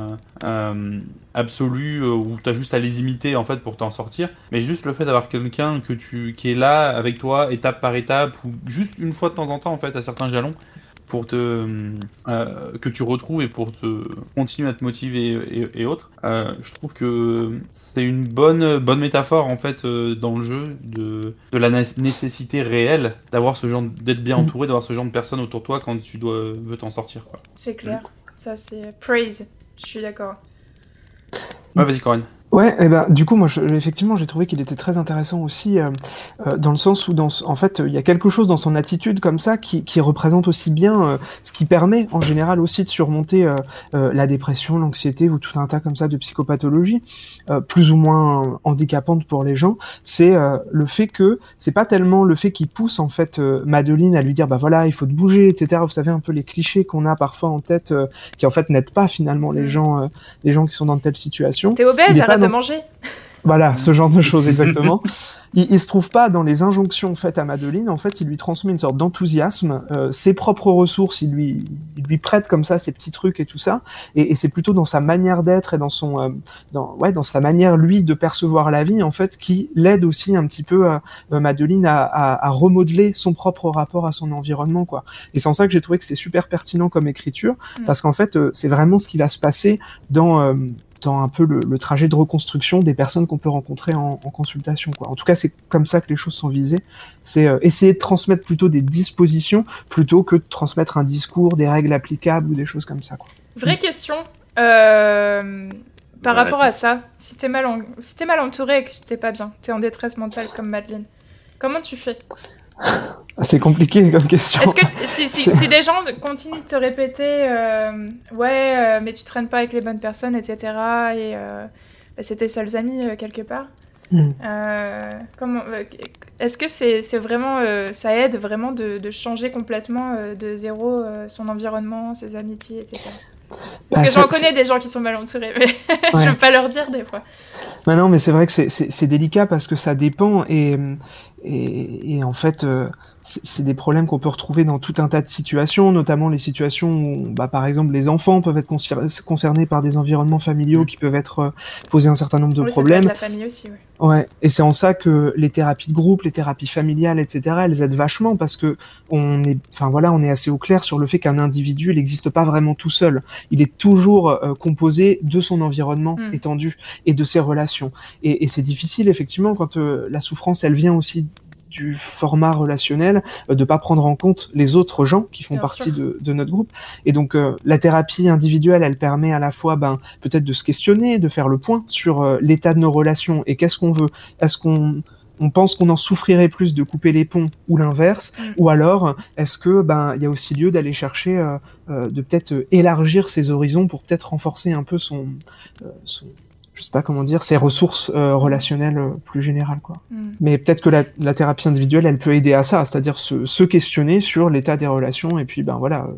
euh, absolu euh, où tu as juste à les imiter en fait pour t'en sortir. Mais juste le fait d'avoir quelqu'un que tu, qui est là avec toi étape par étape ou juste une fois de temps en temps en fait à certains jalons, pour te euh, que tu retrouves et pour te continuer à te motiver et, autres. Euh, je trouve que c'est une bonne bonne métaphore en fait euh, dans le jeu de, de la nécessité réelle d'avoir ce genre d'être bien mm. entouré, d'avoir ce genre de personnes autour de toi quand tu dois veux t'en sortir. C'est clair. Ça c'est praise. Je suis d'accord. Ouais, vas-y Corinne. Ouais, et eh ben du coup moi je, effectivement j'ai trouvé qu'il était très intéressant aussi euh, euh, dans le sens où dans en fait il y a quelque chose dans son attitude comme ça qui, qui représente aussi bien euh, ce qui permet en général aussi de surmonter la dépression, l'anxiété ou tout un tas comme ça de psychopathologies plus ou moins handicapantes pour les gens, c'est le fait que c'est pas tellement le fait qu'il pousse en fait Madeline à lui dire bah voilà il faut te bouger etc. Vous savez un peu les clichés qu'on a parfois en tête qui en fait n'aident pas finalement les mm. gens les gens qui sont dans telle situation. T'es obèse, de manger. Voilà, ce genre de choses <laughs> exactement. il, il, se trouve pas dans les injonctions faites à Madeline. En fait, il lui transmet une sorte d'enthousiasme, euh, ses propres ressources, il lui, il lui prête comme ça ses petits trucs et tout ça. Et, et c'est plutôt dans sa manière d'être et dans son, euh, dans, ouais, dans sa manière lui de percevoir la vie en fait, qui l'aide aussi un petit peu à, euh, Madeline à, à, à, remodeler son propre rapport à son environnement, quoi. Et c'est en ça que j'ai trouvé que c'était super pertinent comme écriture, mm. parce qu'en fait, c'est vraiment ce qui va se passer dans dans un peu le, trajet de reconstruction des personnes qu'on peut rencontrer en, consultation. Quoi. En tout cas, c'est comme ça que les choses sont visées. C'est euh, essayer de transmettre plutôt des dispositions plutôt que de transmettre un discours, des règles applicables ou des choses comme ça. Quoi. Vraie question. Euh, par rapport à ça, si t'es mal, si es mal entouré et que t'es pas bien, t'es en détresse mentale comme Madeleine, comment tu fais? C'est compliqué comme question. Est-ce que si, si, des gens continuent de te répéter euh, ouais euh, mais tu traînes pas avec les bonnes personnes etc et euh, bah, c'est tes seuls amis quelque part hmm. comment est-ce que c'est vraiment ça aide vraiment de, de changer complètement de zéro son environnement ses amitiés etc parce que bah, j'en connais des gens qui sont mal entourés, mais <laughs> je veux pas leur dire des fois. Bah non, mais c'est vrai que c'est délicat parce que ça dépend et, et, en fait, euh, c'est des problèmes qu'on peut retrouver dans tout un tas de situations, notamment les situations où, bah, par exemple, les enfants peuvent être concernés par des environnements familiaux mm. qui peuvent être euh, poser un certain nombre de problèmes. La famille aussi, oui. Ouais, et c'est en ça que les thérapies de groupe, les thérapies familiales, etc., elles aident vachement parce que on est, enfin voilà, on est assez au clair sur le fait qu'un individu, il n'existe pas vraiment tout seul. Il est toujours euh, composé de son environnement mm. étendu et de ses relations. Et, et c'est difficile effectivement quand euh, la souffrance, elle vient aussi du format relationnel, euh, de pas prendre en compte les autres gens qui font partie de, de, notre groupe. Et donc euh, la thérapie individuelle, elle permet à la fois ben, peut-être de se questionner, de faire le point sur euh, l'état de nos relations et qu'est-ce qu'on veut. Est-ce qu'on on pense qu'on en souffrirait plus de couper les ponts ou l'inverse, mm. ou alors est-ce que ben il y a aussi lieu d'aller chercher de peut-être élargir ses horizons pour peut-être renforcer un peu son, son je sais pas comment dire, ses ressources euh, relationnelles euh, plus générales, quoi. Mm. Mais peut-être que la, la, thérapie individuelle, elle peut aider à ça, c'est-à-dire se, se, questionner sur l'état des relations et puis ben voilà, euh,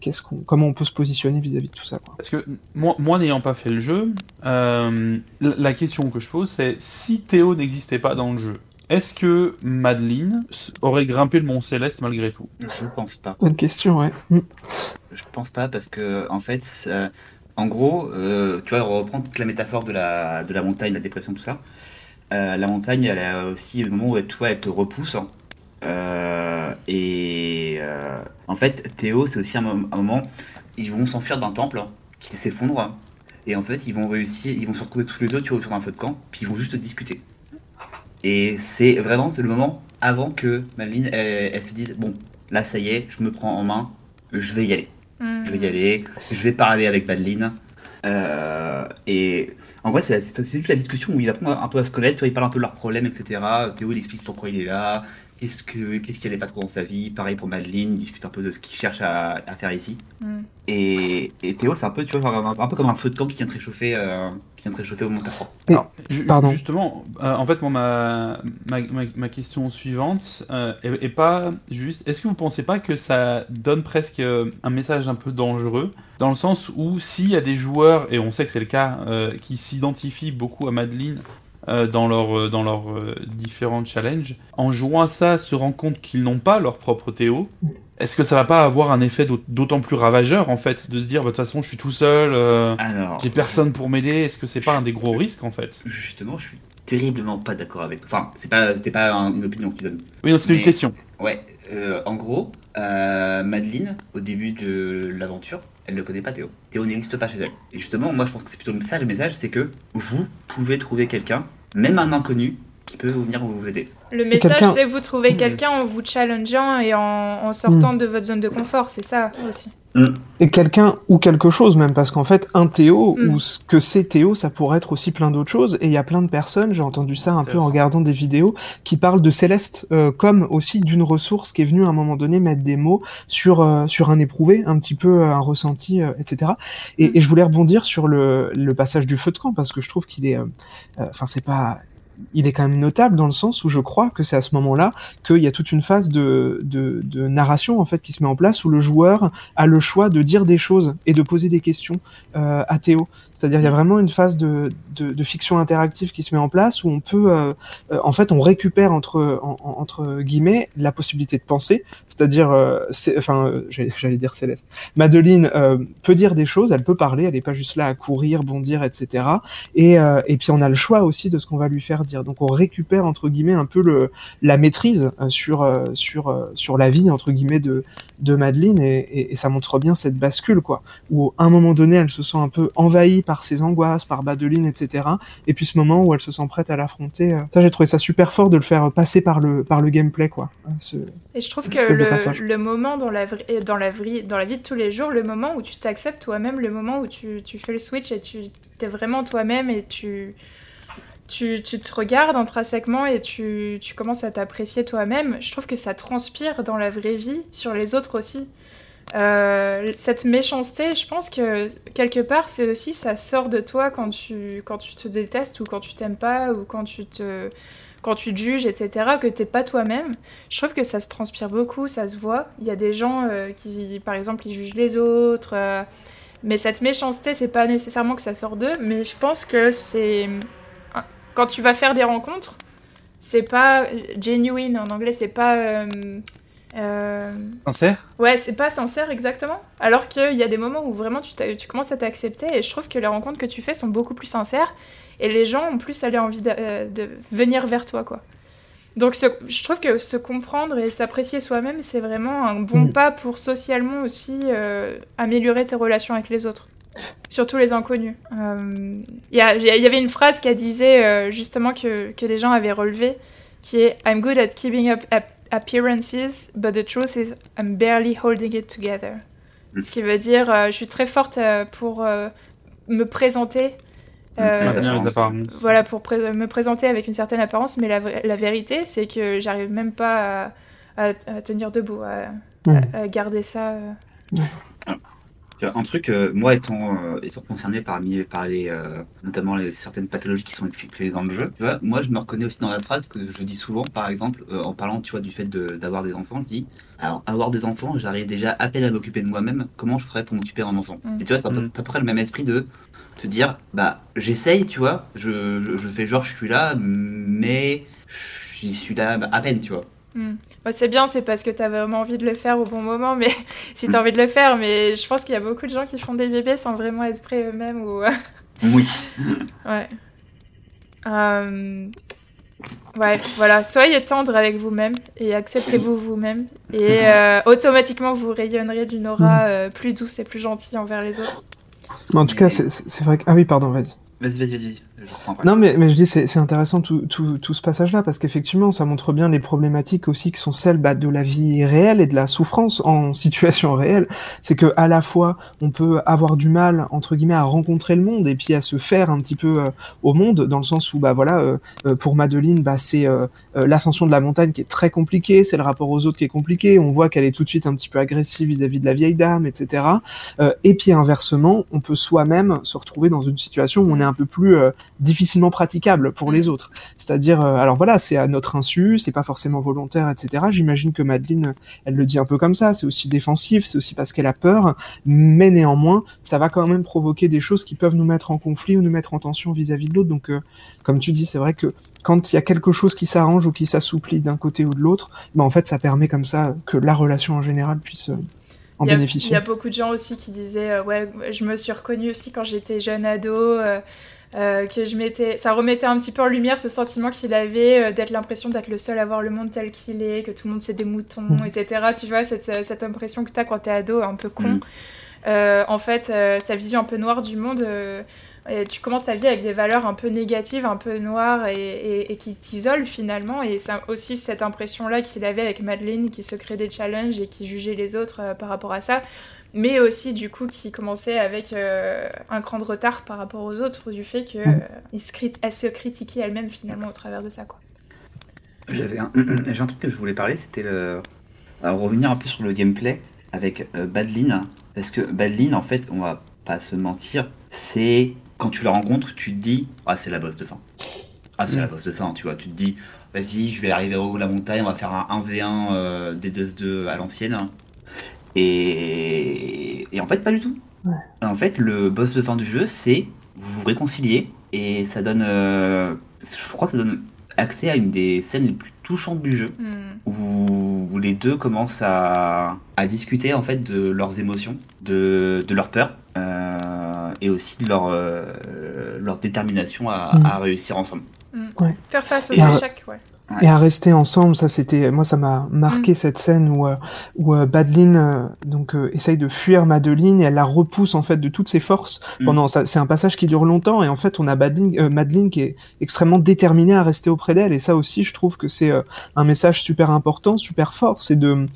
qu'est-ce qu'on, comment on peut se positionner vis-à-vis de tout ça. Quoi. Parce que moi, moi n'ayant pas fait le jeu, euh, la question que je pose, c'est si Théo n'existait pas dans le jeu, est-ce que Madeline aurait grimpé le Mont Céleste malgré tout? Je pense pas. Bonne question, ouais. Je pense pas parce que en fait, en gros, euh, tu vois, on reprend toute la métaphore de la, montagne, la dépression, tout ça. Euh, la montagne, elle a aussi le moment où toi, elle te repousse. Hein. Euh, et en fait, Théo, c'est aussi un, moment, ils vont s'enfuir d'un temple hein, qui s'effondre. Et en fait, ils vont réussir, ils vont se retrouver tous les deux tu vois, autour d'un feu de camp, puis ils vont juste discuter. Et c'est vraiment le moment avant que Madeline, elle se dise, bon, là, ça y est, je me prends en main, je vais y aller. Je vais y aller, je vais parler avec Madeline. Euh, et en vrai, c'est juste la discussion où ils apprennent un peu à se connaître, tu vois, ils parlent un peu de leurs problèmes, etc. Théo, il explique pourquoi il est là, qu'est-ce que qu'est-ce qu'il n'allait pas trop dans sa vie? Pareil pour Madeline, il discute un peu de ce qu'il cherche à, faire ici. Mm. Et, et, Théo, c'est un peu, tu vois, un, peu comme un feu de camp qui vient de réchauffer, euh, qui vient de réchauffer au montage Alors, Pardon. Justement, euh, en fait, moi, ma, ma, ma, question suivante euh, est, pas juste. Est-ce que vous pensez pas que ça donne presque un message un peu dangereux, dans le sens où s'il y a des joueurs, et on sait que c'est le cas, qui s'identifient beaucoup à Madeline euh, dans leurs euh, dans leurs euh, différents challenges, en jouant à ça, se rendent compte qu'ils n'ont pas leur propre Théo. Est-ce que ça va pas avoir un effet d'aut- d'autant plus ravageur en fait, de se dire bah, de toute façon je suis tout seul, euh, j'ai personne pour m'aider. Est-ce que c'est pas un des gros risques en fait? Justement, je suis terriblement pas d'accord avec. Enfin, c'est pas, pas un- une opinion que tu donnes. Oui, non, c'est une question. Ouais, euh, en gros, euh, Madeleine, au début de l'aventure, elle ne connaît pas Théo. Théo n'existe pas chez elle. Et justement, moi je pense que c'est plutôt message. Le message, c'est que vous pouvez trouver quelqu'un, même un inconnu, qui peut venir vous aider. Le message, c'est vous trouvez Hmm. quelqu'un en vous challengeant et en, en sortant de votre zone de confort, c'est ça aussi. Et quelqu'un ou quelque chose même, parce qu'en fait, un Théo Mm. ou ce que c'est Théo, ça pourrait être aussi plein d'autres choses. Et il y a plein de personnes, j'ai entendu ça un peu en regardant des vidéos, qui parlent de Céleste euh, comme aussi d'une ressource qui est venue à un moment donné mettre des mots sur euh, sur un éprouvé, un petit peu euh, un ressenti, euh, etc. Et, et je voulais rebondir sur le, le passage du feu de camp parce que je trouve qu'il est, euh, euh, enfin c'est pas il est quand même notable dans le sens où je crois que c'est à ce moment-là qu'il y a toute une phase de, de, narration en fait qui se met en place où le joueur a le choix de dire des choses et de poser des questions euh, à Théo. C'est-à-dire il y a vraiment une phase de, de, fiction interactive qui se met en place où on peut, euh, euh, en fait, on récupère entre en- en- entre guillemets la possibilité de penser. C'est-à-dire, euh, enfin, j'allais dire Céleste. Madeline peut dire des choses, elle peut parler, elle n'est pas juste là à courir, bondir, etc. Et, et puis on a le choix aussi de ce qu'on va lui faire dire. Donc on récupère entre guillemets un peu le la maîtrise euh, sur euh, sur euh, sur la vie entre guillemets de de Madeleine et, et, et ça montre bien cette bascule quoi. Où à un moment donné elle se sent un peu envahie par ses angoisses par Madeline etc et puis ce moment où elle se sent prête à l'affronter ça j'ai trouvé ça super fort de le faire passer par le par le gameplay quoi. Ce- Et je trouve que le, moment dans la, dans, la vri- dans la vie de tous les jours, le moment où tu t'acceptes toi-même, le moment où tu, tu fais le switch et tu es vraiment toi-même et tu, tu, tu te regardes intrinsèquement et tu, tu commences à t'apprécier toi-même, je trouve que ça transpire dans la vraie vie sur les autres aussi. Euh, cette méchanceté, je pense que quelque part, c'est aussi ça sort de toi quand tu, quand tu te détestes ou quand tu t'aimes pas ou quand tu te, quand tu juges, etc., que t'es pas toi-même. Je trouve que ça se transpire beaucoup, ça se voit. Il y a des gens euh, qui, par exemple, ils jugent les autres. euh, mais cette méchanceté, c'est pas nécessairement que ça sort d'eux, mais je pense que c'est. Quand tu vas faire des rencontres, c'est pas genuine en anglais, c'est pas. euh, euh, Sincère? Ouais, c'est pas sincère exactement. Alors qu'il y a des moments où vraiment tu, commences à t'accepter et je trouve que les rencontres que tu fais sont beaucoup plus sincères et les gens ont plus aller envie de, euh, de venir vers toi, quoi. Donc ce- je trouve que se comprendre et s'apprécier soi-même, c'est vraiment un bon Mm. pas pour socialement aussi améliorer tes relations avec les autres. Surtout les inconnus. Euh, Il y, a- il y avait une phrase qui disait euh, justement que, que des gens avaient relevé, qui est I'm good at keeping up ap- appearances, but the truth is I'm barely holding it together. Mm. Ce qui veut dire euh, je suis très forte euh, pour euh, me présenter. euh, les voilà, pour pré- me présenter avec une certaine apparence, mais la, la vérité, c'est que j'arrive même pas à, à- à tenir debout, à, Mm. à- à garder ça. Un truc, euh, moi étant, euh, étant concerné parmi, par les, euh, notamment les, certaines pathologies qui sont expliquées dans le jeu, tu vois, moi je me reconnais aussi dans la phrase que je dis souvent, par exemple, euh, en parlant tu vois, du fait de- d'avoir des enfants, je dis, alors avoir des enfants, j'arrive déjà à peine à m'occuper de moi-même, comment je ferais pour m'occuper d'un enfant? Mm. Et tu vois, c'est à peu, Mm. à peu près le même esprit de te dire, bah j'essaye, tu vois, je, je, je fais genre je suis là, mais je suis là à peine, tu vois. Hmm. Bah, c'est bien, c'est parce que t'as vraiment envie de le faire au bon moment, mais <laughs> si t'as envie de le faire, mais je pense qu'il y a beaucoup de gens qui font des bébés sans vraiment être prêts eux-mêmes ou. Oui. <laughs> ouais. Euh, Ouais, voilà, soyez tendre avec vous-même et acceptez-vous vous-même et euh, automatiquement vous rayonnerez d'une aura euh, plus douce et plus gentille envers les autres. Mais en tout cas c'est vrai que ah oui pardon vas-y Vas-y, vas-y, vas-y, Non, mais, mais je dis, c'est intéressant tout, tout, tout ce passage-là, parce qu'effectivement, ça montre bien les problématiques aussi qui sont celles bah, de la vie réelle et de la souffrance en <laughs> situation réelle. C'est que à la fois, on peut avoir du mal, entre guillemets, à rencontrer le monde et puis à se faire un petit peu euh, au monde, dans le sens où, bah voilà, euh, euh, pour Madeline, bah, c'est euh, euh, l'ascension de la montagne qui est très compliquée, c'est le rapport aux autres qui est compliqué, on voit qu'elle est tout de suite un petit peu agressive vis-à-vis de la vieille dame, etc. Et puis inversement, on peut soi-même se retrouver dans une situation où on est un peu plus difficilement praticable pour les autres. C'est-à-dire, euh, alors voilà, c'est à notre insu, c'est pas forcément volontaire, etc. J'imagine que Madeleine, elle le dit un peu comme ça, c'est aussi défensif, c'est aussi parce qu'elle a peur, mais néanmoins, ça va quand même provoquer des choses qui peuvent nous mettre en conflit ou nous mettre en tension vis-à-vis de l'autre. Donc, euh, comme tu dis, c'est vrai que quand il y a quelque chose qui s'arrange ou qui s'assouplit d'un côté ou de l'autre, ben en fait, ça permet comme ça que la relation en général puisse euh, en bénéficier. Il y a beaucoup de gens aussi qui disaient, euh, ouais, je me suis reconnue aussi quand j'étais jeune ado. Euh, que je m'étais, ça remettait un petit peu en lumière ce sentiment qu'il avait d'être l'impression d'être le seul à voir le monde tel qu'il est, que tout le monde c'est des moutons, mm. etc. Tu vois cette, cette impression que tu as quand t'es ado, un peu con. Mm. en fait, sa vision un peu noire du monde, et tu commences ta vie avec des valeurs un peu négatives, un peu noires et, qui t'isolent finalement. Et c'est aussi cette impression-là qu'il avait avec Madeleine qui se crée des challenges et qui jugeait les autres euh, par rapport à ça. Mais aussi du coup qui commençait avec euh, un cran de retard par rapport aux autres du fait qu'elle mm. euh, se, critiquait elle-même finalement au travers de ça. quoi. J'avais un, <clears throat> un, truc que je voulais parler, c'était le... revenir un peu sur le gameplay avec Badline. Parce que Badline, en fait, on va pas se mentir, c'est quand tu la rencontres, tu te dis Ah, c'est la boss de fin. Ah, c'est la mm. boss de fin, tu vois. Tu te dis Vas-y, je vais arriver au haut de la montagne, on va faire un 1v1 euh, des 2 à l'ancienne. Et... et en fait, pas du tout. En fait, le boss de fin du jeu, c'est vous vous réconciliez et ça donne. Euh, je crois que ça donne accès à une des scènes les plus touchantes du jeu mm. où, les deux commencent à, à, discuter en fait de leurs émotions, de, de leur peur. Euh, et aussi leur, euh, leur détermination à, mm. à, réussir ensemble. Mm. Faire face aux échecs, ouais. Et à rester ensemble, ça c'était, moi ça m'a marqué mm. cette scène où euh, où euh, Badeline donc essaye de fuir Madeline et elle la repousse en fait de toutes ses forces pendant ça. C'est un passage qui dure longtemps et en fait on a Badeline, Madeline qui est extrêmement déterminée à rester auprès d'elle et ça aussi je trouve que c'est un message super important, super fort, c'est de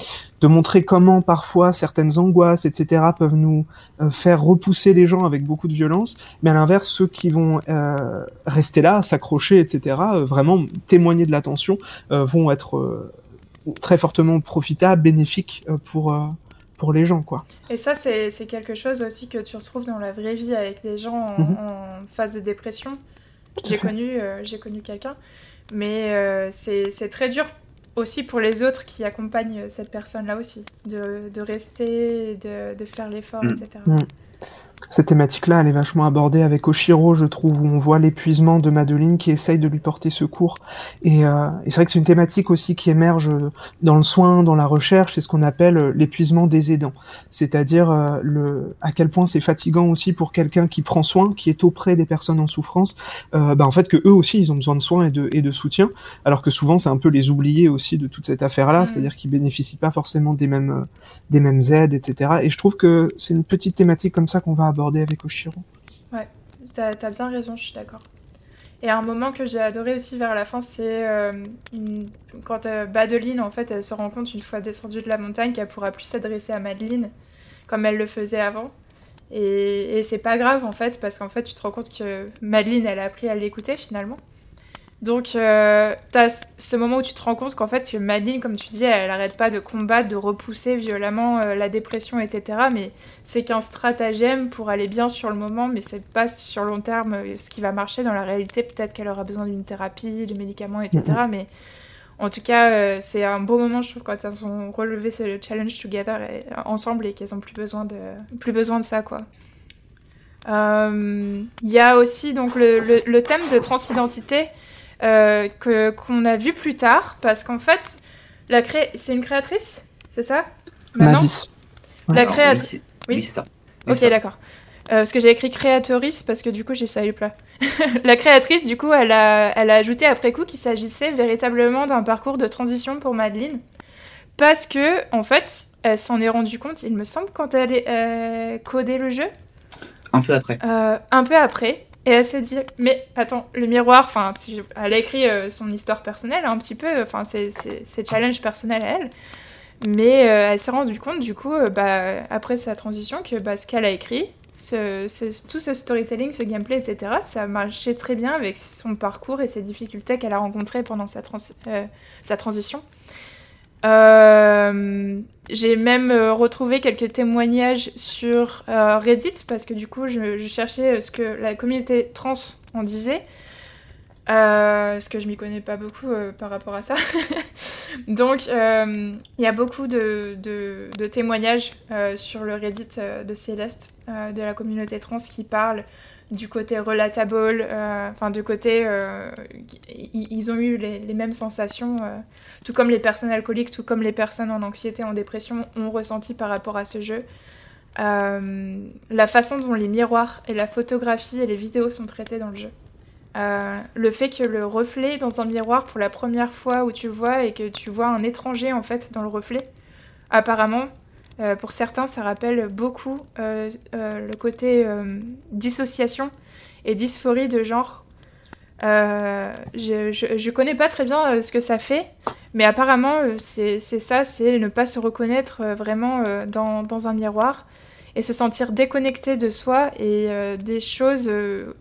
de montrer comment parfois certaines angoisses, etc., peuvent nous euh, faire repousser les gens avec beaucoup de violence, mais à l'inverse, ceux qui vont euh, rester là, s'accrocher, etc., euh, vraiment témoigner de l'attention, vont être très fortement profitables, bénéfiques pour pour les gens, quoi. Et ça, c'est quelque chose aussi que tu retrouves dans la vraie vie avec les gens en, mhm. phase de dépression. J'ai connu, j'ai connu quelqu'un, mais c'est très dur aussi pour les autres qui accompagnent cette personne-là aussi, de, de rester, de, de faire l'effort, etc cette thématique-là, elle est vachement abordée avec Oshiro, je trouve, où on voit l'épuisement de Madeline qui essaye de lui porter secours. Et, euh, et c'est vrai que c'est une thématique aussi qui émerge dans le soin, dans la recherche, c'est ce qu'on appelle euh, l'épuisement des aidants. C'est-à-dire euh, le, à quel point c'est fatigant aussi pour quelqu'un qui prend soin, qui est auprès des personnes en souffrance, euh, bah en fait que eux aussi ils ont besoin de soins et de, et de soutien, alors que souvent c'est un peu les oubliés aussi de toute cette affaire-là, mmh. c'est-à-dire qu'ils bénéficient pas forcément des mêmes des mêmes aides, etc. Et je trouve que c'est une petite thématique comme ça qu'on va avec Oshiro. Ouais, t'as as bien raison, je suis d'accord. Et un moment que j'ai adoré aussi vers la fin, c'est euh, quand euh, Badeline, en fait, elle se rend compte une fois descendue de la montagne qu'elle pourra plus s'adresser à Madeline comme elle le faisait avant. Et, et c'est pas grave, en fait, parce qu'en fait, tu te rends compte que Madeline, elle a appris à l'écouter finalement. Donc, euh, t'as ce moment où tu te rends compte qu'en fait, Madeline, comme tu dis, elle arrête pas de combattre, de repousser violemment euh, la dépression, etc. Mais c'est qu'un stratagème pour aller bien sur le moment, mais c'est pas sur long terme euh, ce qui va marcher dans la réalité. Peut-être qu'elle aura besoin d'une thérapie, de médicaments, etc. Mais en tout cas, c'est un beau moment, je trouve, quand elles ont relevé ce challenge together ensemble et qu'elles ont plus besoin de, plus besoin de ça, quoi. Il y a aussi donc le, le thème de transidentité. Euh, que qu'on a vu plus tard, parce qu'en fait, la cré... c'est une créatrice, c'est ça? Maintenant La créatrice. Oui, c'est ça. ok, d'accord. Euh, parce que j'ai écrit créatrice parce que du coup j'ai ça plat. <laughs> la créatrice, du coup, elle a, elle a ajouté après coup qu'il s'agissait véritablement d'un parcours de transition pour Madeleine. Parce que, en fait, elle s'en est rendue compte, il me semble, quand elle a euh, codé le jeu. Un peu après. un peu après. Et elle s'est dit, mais attends, le miroir, enfin, elle a écrit euh, son histoire personnelle un petit peu, enfin, c'est challenge personnel à elle. Mais euh, elle s'est rendue compte, du coup, euh, bah, après sa transition, que bah, ce qu'elle a écrit, tout ce storytelling, ce gameplay, etc., ça marchait très bien avec son parcours et ses difficultés qu'elle a rencontrées pendant sa, sa transition. J'ai même retrouvé quelques témoignages sur Reddit parce que du coup je, cherchais ce que la communauté trans en disait. parce que je m'y connais pas beaucoup par rapport à ça. <laughs> Donc, il y a beaucoup de, de, de témoignages sur le Reddit de Céleste, de la communauté trans, qui parlent du côté relatable, euh, enfin du côté, euh, ils ont eu les, mêmes sensations, euh, tout comme les personnes alcooliques, tout comme les personnes en anxiété, en dépression ont ressenti par rapport à ce jeu. la façon dont les miroirs et la photographie et les vidéos sont traités dans le jeu. le fait que le reflet dans un miroir pour la première fois où tu le vois et que tu vois un étranger en fait dans le reflet, apparemment euh, pour certains, ça rappelle beaucoup euh, euh, le côté dissociation et dysphorie de genre. je, je, connais pas très bien ce que ça fait, mais apparemment, c'est ça, c'est ne pas se reconnaître vraiment dans, dans, un miroir et se sentir déconnecté de soi. Et des choses,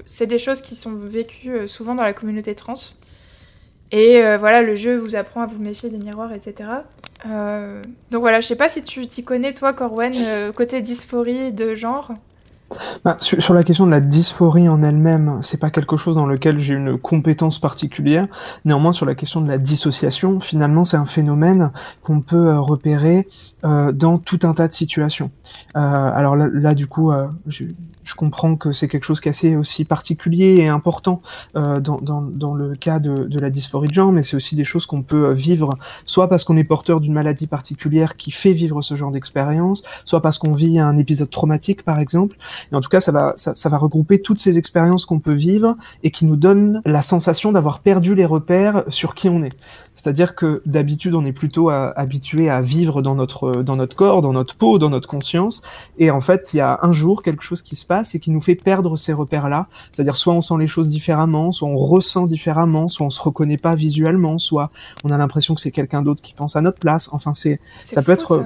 c'est des choses qui sont vécues souvent dans la communauté trans. Et voilà, le jeu vous apprend à vous méfier des miroirs, etc. Euh, donc voilà, je sais pas si tu t'y connais, toi, Corwen, euh, côté dysphorie de genre. Bah, sur, la question de la dysphorie en elle-même, c'est pas quelque chose dans lequel j'ai une compétence particulière. Néanmoins, sur la question de la dissociation, finalement, c'est un phénomène qu'on peut euh, repérer dans tout un tas de situations. alors là, du coup, je, je comprends que c'est quelque chose qui est assez aussi particulier et important euh, dans, dans, dans, le cas de, de, la dysphorie de genre, mais c'est aussi des choses qu'on peut vivre soit parce qu'on est porteur d'une maladie particulière qui fait vivre ce genre d'expérience, soit parce qu'on vit un épisode traumatique par exemple. Et en tout cas, ça va, ça, ça va regrouper toutes ces expériences qu'on peut vivre et qui nous donnent la sensation d'avoir perdu les repères sur qui on est. C'est-à-dire que d'habitude, on est plutôt habitué à vivre dans notre, dans notre corps, dans notre peau, dans notre conscience. Et en fait, il y a un jour quelque chose qui se passe et qui nous fait perdre ces repères-là. C'est-à-dire soit on sent les choses différemment, soit on ressent différemment, soit on se reconnaît pas visuellement, soit on a l'impression que c'est quelqu'un d'autre qui pense à notre place. Enfin, c'est, ça peut être,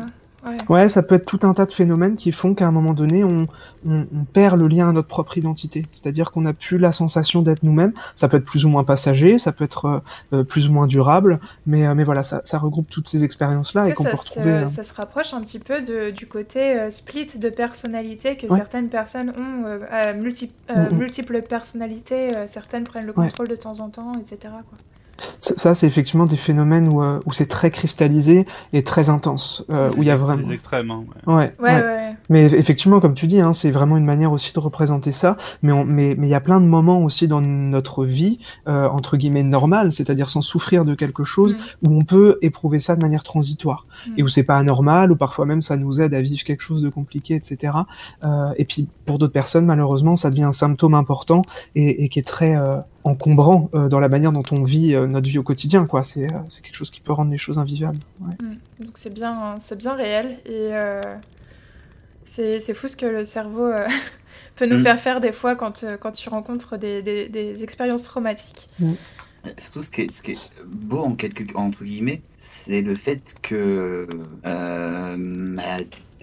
Ouais. ça peut être tout un tas de phénomènes qui font qu'à un moment donné, on, on, perd le lien à notre propre identité. C'est-à-dire qu'on n'a plus la sensation d'être nous-mêmes. Ça peut être plus ou moins passager, ça peut être euh, euh, plus ou moins durable, mais, euh, mais voilà, ça, ça, regroupe toutes ces expériences-là et qu'on peut retrouver. Ça se rapproche un petit peu de, du côté split de personnalité que certaines personnes ont, multiples personnalités, certaines prennent le contrôle de temps en temps, etc. Quoi. Ça, c'est effectivement des phénomènes où, euh, où c'est très cristallisé et très intense, euh, où il y a vraiment. des extrêmes. Hein, ouais. Ouais, ouais. Mais effectivement, comme tu dis, hein, c'est vraiment une manière aussi de représenter ça. Mais il mais, mais y a plein de moments aussi dans notre vie, euh, entre guillemets, normale, c'est-à-dire sans souffrir de quelque chose, mm. où on peut éprouver ça de manière transitoire. Mm. Et où c'est pas anormal, ou parfois même ça nous aide à vivre quelque chose de compliqué, etc. Euh, et puis pour d'autres personnes, malheureusement, ça devient un symptôme important et, et qui est très euh, encombrant euh, dans la manière dont on vit euh, notre vie au quotidien. quoi. C'est quelque chose qui peut rendre les choses invivables. Mm. Donc c'est bien, c'est bien réel et c'est fou ce que le cerveau <laughs> peut nous mm. faire faire des fois quand, quand tu rencontres des, des, expériences traumatiques. Mm. Surtout, ce qui, est, ce qui est beau, en quelques, entre guillemets, c'est le fait que.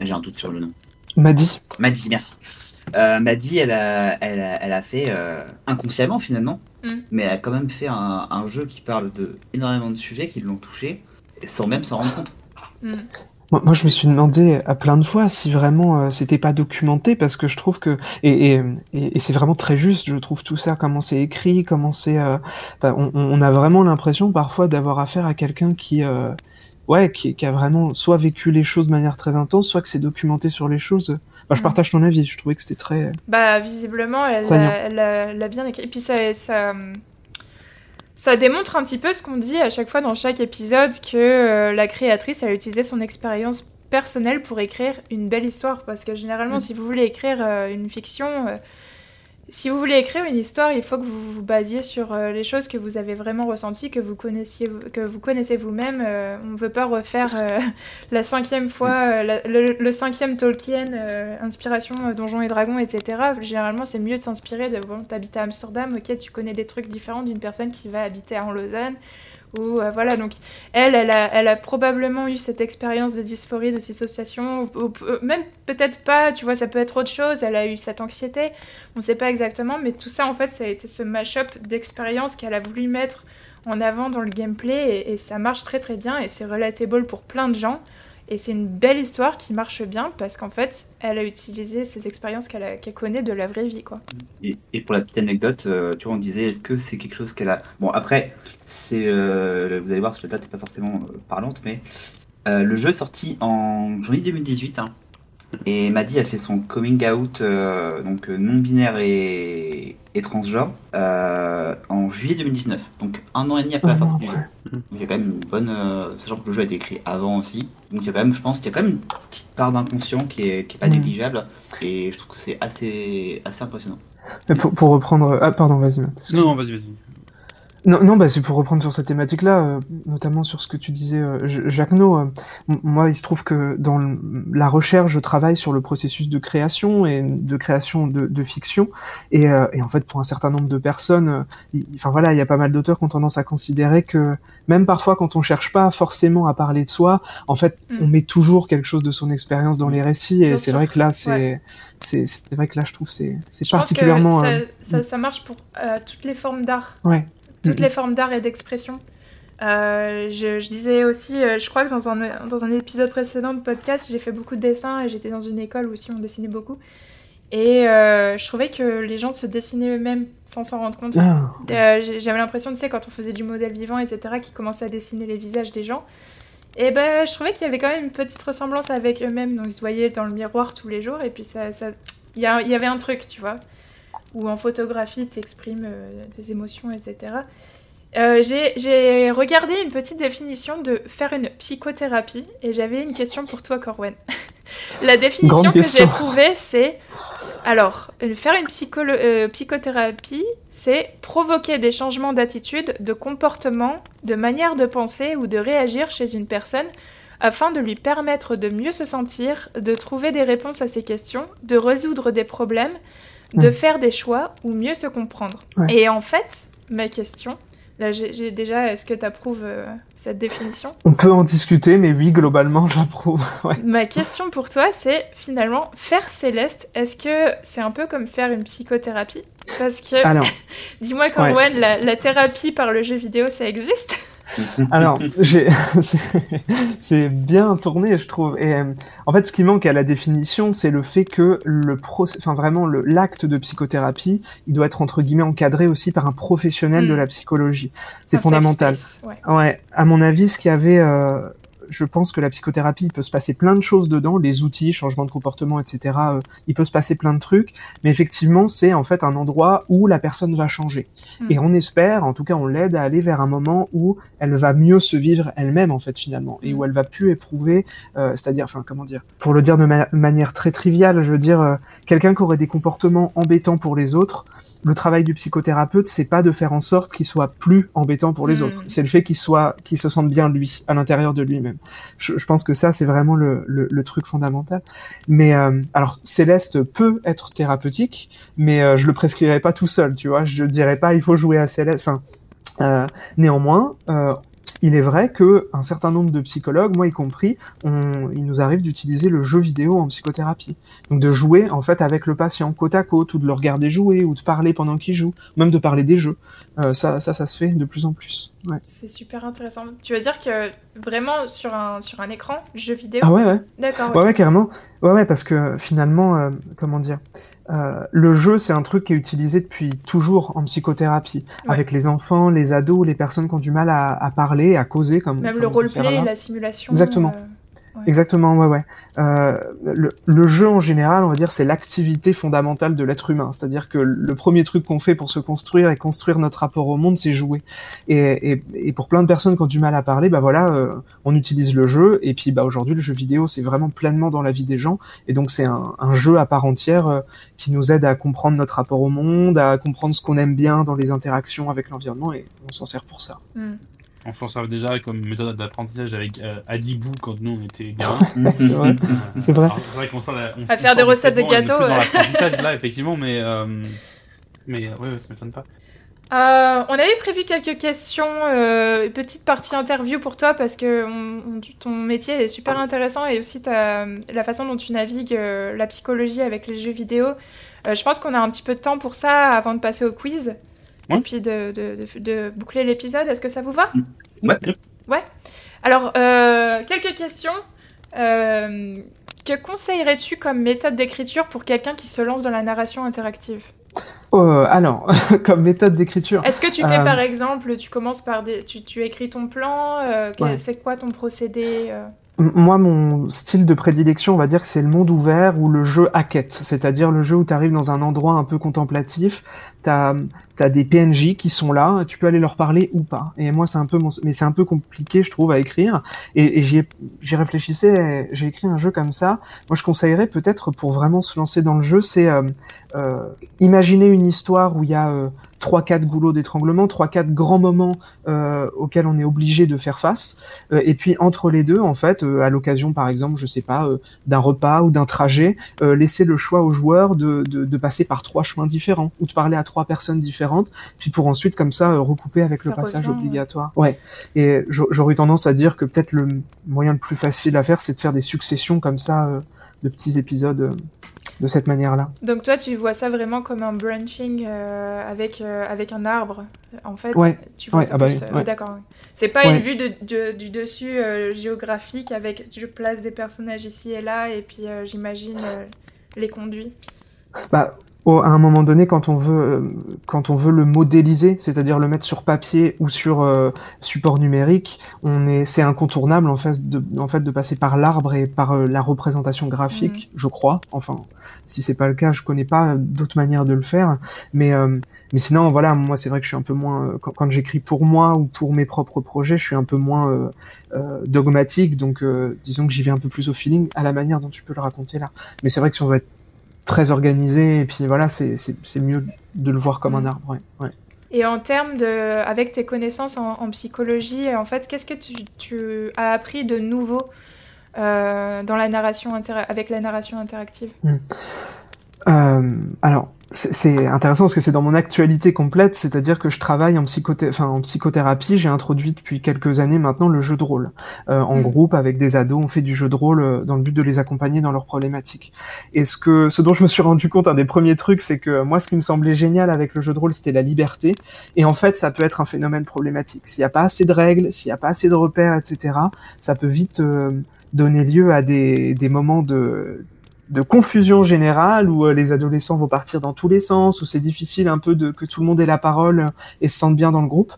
J'ai un doute sur le nom. Maddy. Maddy, merci. Euh, Maddy, elle a, elle a, elle a fait euh, inconsciemment finalement, mm. mais elle a quand même fait un, un, jeu qui parle de énormément de sujets qui l'ont touché sans même s'en rendre compte. Mm. Moi, moi, je me suis demandé à plein de fois si vraiment euh, c'était pas documenté parce que je trouve que et, et, et, c'est vraiment très juste, je trouve tout ça comment c'est écrit, comment c'est, euh, on, on, a vraiment l'impression parfois d'avoir affaire à quelqu'un qui euh, ouais, qui, qui, a vraiment soit vécu les choses de manière très intense, soit que c'est documenté sur les choses. Bah, je partage ton avis, je trouvais que c'était très. Bah, visiblement, elle l'a bien écrit. Et puis, ça, ça, ça, démontre un petit peu ce qu'on dit à chaque fois dans chaque épisode que euh, la créatrice, elle a utilisé son expérience personnelle pour écrire une belle histoire. Parce que généralement, si vous voulez écrire euh, une fiction. Si vous voulez écrire une histoire, il faut que vous vous basiez sur euh, les choses que vous avez vraiment ressenties, que vous connaissiez, que vous connaissez vous-même. Euh, on ne veut pas refaire euh, <laughs> la cinquième fois, le, cinquième Tolkien, inspiration Donjons et Dragons, etc. Généralement, c'est mieux de s'inspirer de bon, t'habites à Amsterdam, ok, tu connais des trucs différents d'une personne qui va habiter en Lausanne. Ou voilà, donc elle, elle a, probablement eu cette expérience de dysphorie, de dissociation, ou, même peut-être pas, tu vois, ça peut être autre chose, elle a eu cette anxiété, on sait pas exactement, mais tout ça en fait, ça a été ce mash-up d'expériences qu'elle a voulu mettre en avant dans le gameplay et ça marche très très bien et c'est relatable pour plein de gens. Et c'est une belle histoire qui marche bien parce qu'en fait, elle a utilisé ces expériences qu'elle connaît de la vraie vie, quoi. Et, pour la petite anecdote, euh, tu vois, on disait, est-ce que c'est quelque chose qu'elle a. Bon, après, c'est. euh, vous allez voir, la date n'est pas forcément euh, parlante, mais euh, le jeu est sorti en janvier 2018. hein. Et Maddy a fait son coming out, euh, donc euh, non-binaire et, et transgenre, euh, en juillet 2019. Donc un an et demi après la sortie du jeu. Donc il y a quand même une bonne. euh, sachant que le jeu a été écrit avant aussi. Donc il y a quand même, je pense, qu'il y a quand même une petite part d'inconscient qui est, qui est pas négligeable. Et je trouve que c'est assez, assez impressionnant. Mais pour, pour reprendre. Ah, pardon, vas-y, Matt. Non, non, vas-y, vas-y. Non, non bah, c'est pour reprendre sur cette thématique-là, euh, notamment sur ce que tu disais, euh, Jacques No. euh, moi, il se trouve que dans le- la recherche, je travaille sur le processus de création et de création de, de fiction. Et, euh, et en fait, pour un certain nombre de personnes, euh, enfin voilà, il y a pas mal d'auteurs qui ont tendance à considérer que même parfois, quand on cherche pas forcément à parler de soi, en fait, Mm. on met toujours quelque chose de son expérience dans les récits. Et c'est vrai que là, c'est Ouais. c'est c'est vrai que là, je trouve c'est particulièrement. euh, ça, ça, ça marche pour toutes les formes d'art. ouais. Toutes les formes d'art et d'expression. Euh, je, je disais aussi, euh, je crois que dans un, dans un épisode précédent de podcast, j'ai fait beaucoup de dessins et j'étais dans une école où aussi on dessinait beaucoup. Et euh, je trouvais que les gens se dessinaient eux-mêmes sans s'en rendre compte. Ah, Euh, J'avais l'impression, tu sais, quand on faisait du modèle vivant, etc., qui commençaient à dessiner les visages des gens. Et ben, je trouvais qu'il y avait quand même une petite ressemblance avec eux-mêmes. Donc, ils se voyaient dans le miroir tous les jours. Et puis, ça, ça... Il, y y avait un truc, tu vois, où en photographie, tu exprimes tes émotions, etc. Euh, j'ai- regardé une petite définition de faire une psychothérapie. Et j'avais une question pour toi, Corwen. <laughs> La définition que j'ai trouvée, c'est alors, euh, faire une euh, psychothérapie, c'est provoquer des changements d'attitude, de comportement, de manière de penser ou de réagir chez une personne afin de lui permettre de mieux se sentir, de trouver des réponses à ses questions, de résoudre des problèmes, de faire des choix ou mieux se comprendre. Ouais. Et en fait, ma question, là j'ai déjà, est-ce que tu approuves cette définition? On peut en discuter, mais oui, globalement, <laughs> j'approuve. Ouais. Ma question pour toi, c'est finalement faire Céleste. Est-ce que c'est un peu comme faire une psychothérapie? Parce que, <laughs> dis-moi, Corwen, la, la thérapie par le jeu vidéo, ça existe? <laughs> alors, <laughs> c'est- bien tourné, je trouve. Et euh, en fait, ce qui manque à la définition, c'est le fait que le procès, enfin vraiment, le, l'acte de psychothérapie, il doit être entre guillemets encadré aussi par un professionnel de la psychologie. C'est fondamental. space, ouais. Ouais, à mon avis, ce qu'il y avait, euh, je pense que la psychothérapie, il peut se passer plein de choses dedans, les outils, changement de comportement, etc. euh, il peut se passer plein de trucs, mais effectivement, c'est en fait un endroit où la personne va changer. Mm. Et on espère, en tout cas, on l'aide à aller vers un moment où elle va mieux se vivre elle-même, en fait, finalement, et où elle va plus éprouver, euh, c'est-à-dire, enfin, comment dire, pour le dire de ma- manière très triviale, je veux dire, euh, quelqu'un qui aurait des comportements embêtants pour les autres, le travail du psychothérapeute, c'est pas de faire en sorte qu'il soit plus embêtant pour les Mm. autres. C'est le fait qu'il soit, qu'il se sente bien lui, à l'intérieur de lui-même. Je, pense que ça, c'est vraiment le, truc fondamental. Mais euh, alors, Céleste peut être thérapeutique, mais euh, je le prescrirais pas tout seul, tu vois. Je dirais pas, il faut jouer à Céleste. Enfin, euh, néanmoins. Euh, il est vrai que un certain nombre de psychologues, moi y compris, il nous arrive d'utiliser le jeu vidéo en psychothérapie. Donc de jouer en fait avec le patient côte à côte, ou de le regarder jouer, ou de parler pendant qu'il joue, même de parler des jeux. Euh, ça, ça, ça se fait de plus en plus. Ouais. C'est super intéressant. Tu veux dire que vraiment sur un, sur un écran, jeu vidéo? Ah ouais, ouais. D'accord. Ouais, ouais, carrément. Ouais, ouais, parce que finalement, euh, comment dire, euh, le jeu, c'est un truc qui est utilisé depuis toujours en psychothérapie, Ouais. avec les enfants, les ados, les personnes qui ont du mal à, à parler, à causer, comme Même comme le roleplay, la simulation. Exactement. Exactement, ouais, ouais. Euh, le, le jeu en général, on va dire, c'est l'activité fondamentale de l'être humain. C'est-à-dire que le premier truc qu'on fait pour se construire et construire notre rapport au monde, c'est jouer. Et, et, et pour plein de personnes qui ont du mal à parler, bah voilà, euh, on utilise le jeu. Et puis, bah aujourd'hui, le jeu vidéo, c'est vraiment pleinement dans la vie des gens. Et donc, c'est un, un jeu à part entière euh, qui nous aide à comprendre notre rapport au monde, à comprendre ce qu'on aime bien dans les interactions avec l'environnement. Et on s'en sert pour ça. hmm. On s'en servait déjà comme méthode d'apprentissage avec euh, Adibou quand nous on était <laughs> gamins. C'est vrai. C'est vrai. Vrai qu'on sort la- on À faire des recettes de gâteaux, ouais. l'apprentissage, là, <laughs> effectivement, mais. euh, Mais euh, ouais, ouais, ça m'étonne pas. Euh, on avait prévu quelques questions, euh, une petite partie interview pour toi parce que on- on- ton métier est super intéressant et aussi ta- la façon dont tu navigues euh, la psychologie avec les jeux vidéo. Euh, je pense qu'on a un petit peu de temps pour ça avant de passer au quiz. Et puis de, de, de, boucler l'épisode. Est-ce que ça vous va Ouais. Ouais. Alors, euh, quelques questions. Euh, que conseillerais-tu comme méthode d'écriture pour quelqu'un qui se lance dans la narration interactive? Euh, alors, <laughs> comme méthode d'écriture. Est-ce que tu fais par exemple, tu commences par des, tu, tu écris ton plan, c'est quoi ton procédé moi, mon style de prédilection, on va dire que c'est le monde ouvert ou le jeu hackett, c'est-à-dire le jeu où tu arrives dans un endroit un peu contemplatif, tu as, des PNJ qui sont là, tu peux aller leur parler ou pas. Et moi, c'est un peu mon... mais c'est un peu compliqué, je trouve, à écrire. Et, et j'y réfléchissais, j'ai écrit un jeu comme ça. Moi, je conseillerais peut-être pour vraiment se lancer dans le jeu, c'est euh, euh, imaginer une histoire où il y a euh, trois quatre goulots d'étranglement, trois quatre grands moments euh, auxquels on est obligé de faire face. Euh, et puis entre les deux, en fait, euh, à l'occasion, par exemple, je sais pas, d'un repas ou d'un trajet, laisser le choix aux joueurs de, de, de, passer par trois chemins différents ou de parler à trois personnes différentes, puis pour ensuite comme ça recouper avec le passage obligatoire. Ouais. Et j'aurais tendance à dire que peut-être le moyen le plus facile à faire, c'est de faire des successions comme ça de petits épisodes de cette manière-là. Donc toi, tu vois ça vraiment comme un branching euh, avec, euh, avec un arbre, en fait Ouais, tu vois ah bah euh, D'accord. C'est pas une vue de, du dessus géographique avec je place des personnages ici et là et puis j'imagine les conduits. Bah, à un moment donné, quand on veut, euh, quand on veut le modéliser, c'est-à-dire le mettre sur papier ou sur euh, support numérique, on est, c'est incontournable en fait de, en fait de passer par l'arbre et par euh, la représentation graphique, mhm. je crois. Enfin, si c'est pas le cas, je connais pas d'autres manières de le faire. Mais, mais sinon, voilà, moi c'est vrai que je suis un peu moins quand, quand j'écris pour moi ou pour mes propres projets, je suis un peu moins dogmatique. Donc, disons que j'y vais un peu plus au feeling, à la manière dont tu peux le raconter là. Mais c'est vrai que si on veut être très organisé et puis voilà, c'est mieux de le voir comme un arbre. Ouais, Et en termes de, avec tes connaissances en, psychologie, en fait, qu'est-ce que tu, tu, as appris de nouveau euh, dans la narration avec la narration interactive? Hmm. euh, Alors, c'est intéressant parce que c'est dans mon actualité complète, c'est-à-dire que je travaille en, enfin, en psychothérapie. J'ai introduit depuis quelques années maintenant le jeu de rôle euh, en mm. groupe avec des ados. On fait du jeu de rôle euh, dans le but de les accompagner dans leurs problématiques. Et ce que, ce dont je me suis rendu compte, un des premiers trucs, c'est que moi, ce qui me semblait génial avec le jeu de rôle, c'était la liberté. Et en fait, ça peut être un phénomène problématique. S'il n'y a pas assez de règles, s'il n'y a pas assez de repères, etc., ça peut vite euh, donner lieu à des, des moments de de confusion générale où euh, les adolescents vont partir dans tous les sens, où c'est difficile un peu de que tout le monde ait la parole et se sente bien dans le groupe.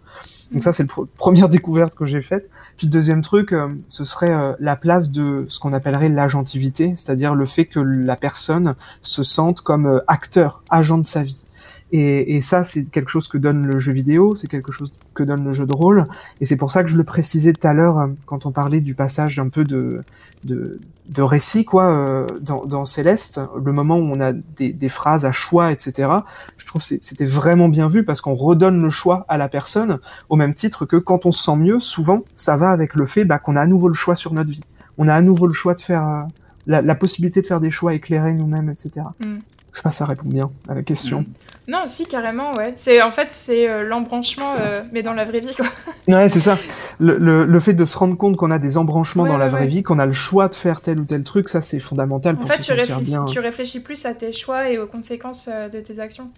Donc ça, c'est la <laughs> première découverte que j'ai faite. Puis le deuxième truc, euh, ce serait euh, la place de ce qu'on appellerait l'agentivité, c'est-à-dire le fait que la personne se sente comme acteur, agent de sa vie. Et, et ça, c'est quelque chose que donne le jeu vidéo, c'est quelque chose que donne le jeu de rôle. Et c'est pour ça que je le précisais tout à l'heure euh, quand on parlait du passage un peu de, de, de récit, quoi, euh, dans, dans, Céleste, le moment où on a des, des phrases à choix, etc. Je trouve que c'était vraiment bien vu parce qu'on redonne le choix à la personne, au même titre que quand on se sent mieux, souvent, ça va avec le fait bah, qu'on a à nouveau le choix sur notre vie. On a à nouveau le choix de faire... Euh, la, la, possibilité de faire des choix éclairés nous-mêmes, etc. Je sais pas, ça répond bien à la question. Mm. Non, si, carrément, ouais. C'est, en fait, c'est euh, l'embranchement, euh, mais dans la vraie vie, quoi. <laughs> ouais, c'est ça. Le, le, le, fait de se rendre compte qu'on a des embranchements dans la vraie vie, qu'on a le choix de faire tel ou tel truc, ça, c'est fondamental pour en fait, se sentir bien. En fait, tu réfléchis plus à tes choix et aux conséquences euh, de tes actions.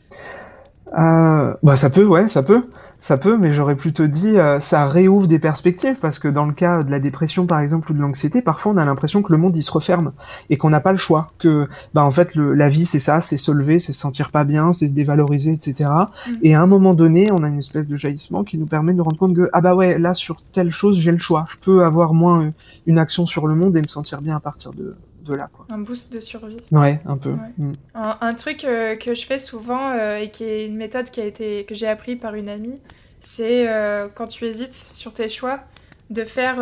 Euh, bah ça peut, ouais, ça peut, ça peut, mais j'aurais plutôt dit euh, ça réouvre des perspectives parce que dans le cas de la dépression par exemple ou de l'anxiété, parfois on a l'impression que le monde il se referme et qu'on n'a pas le choix, que bah en fait le, la vie c'est ça, c'est se lever, c'est se sentir pas bien, c'est se dévaloriser, etc. Mm. Et à un moment donné, on a une espèce de jaillissement qui nous permet de nous rendre compte que ah bah ouais là sur telle chose j'ai le choix, je peux avoir moins une action sur le monde et me sentir bien à partir de un boost de survie. Ouais, un peu. Mm. Un, truc euh, que je fais souvent euh, et qui est une méthode qui a été que j'ai appris par une amie, c'est euh, quand tu hésites sur tes choix, de faire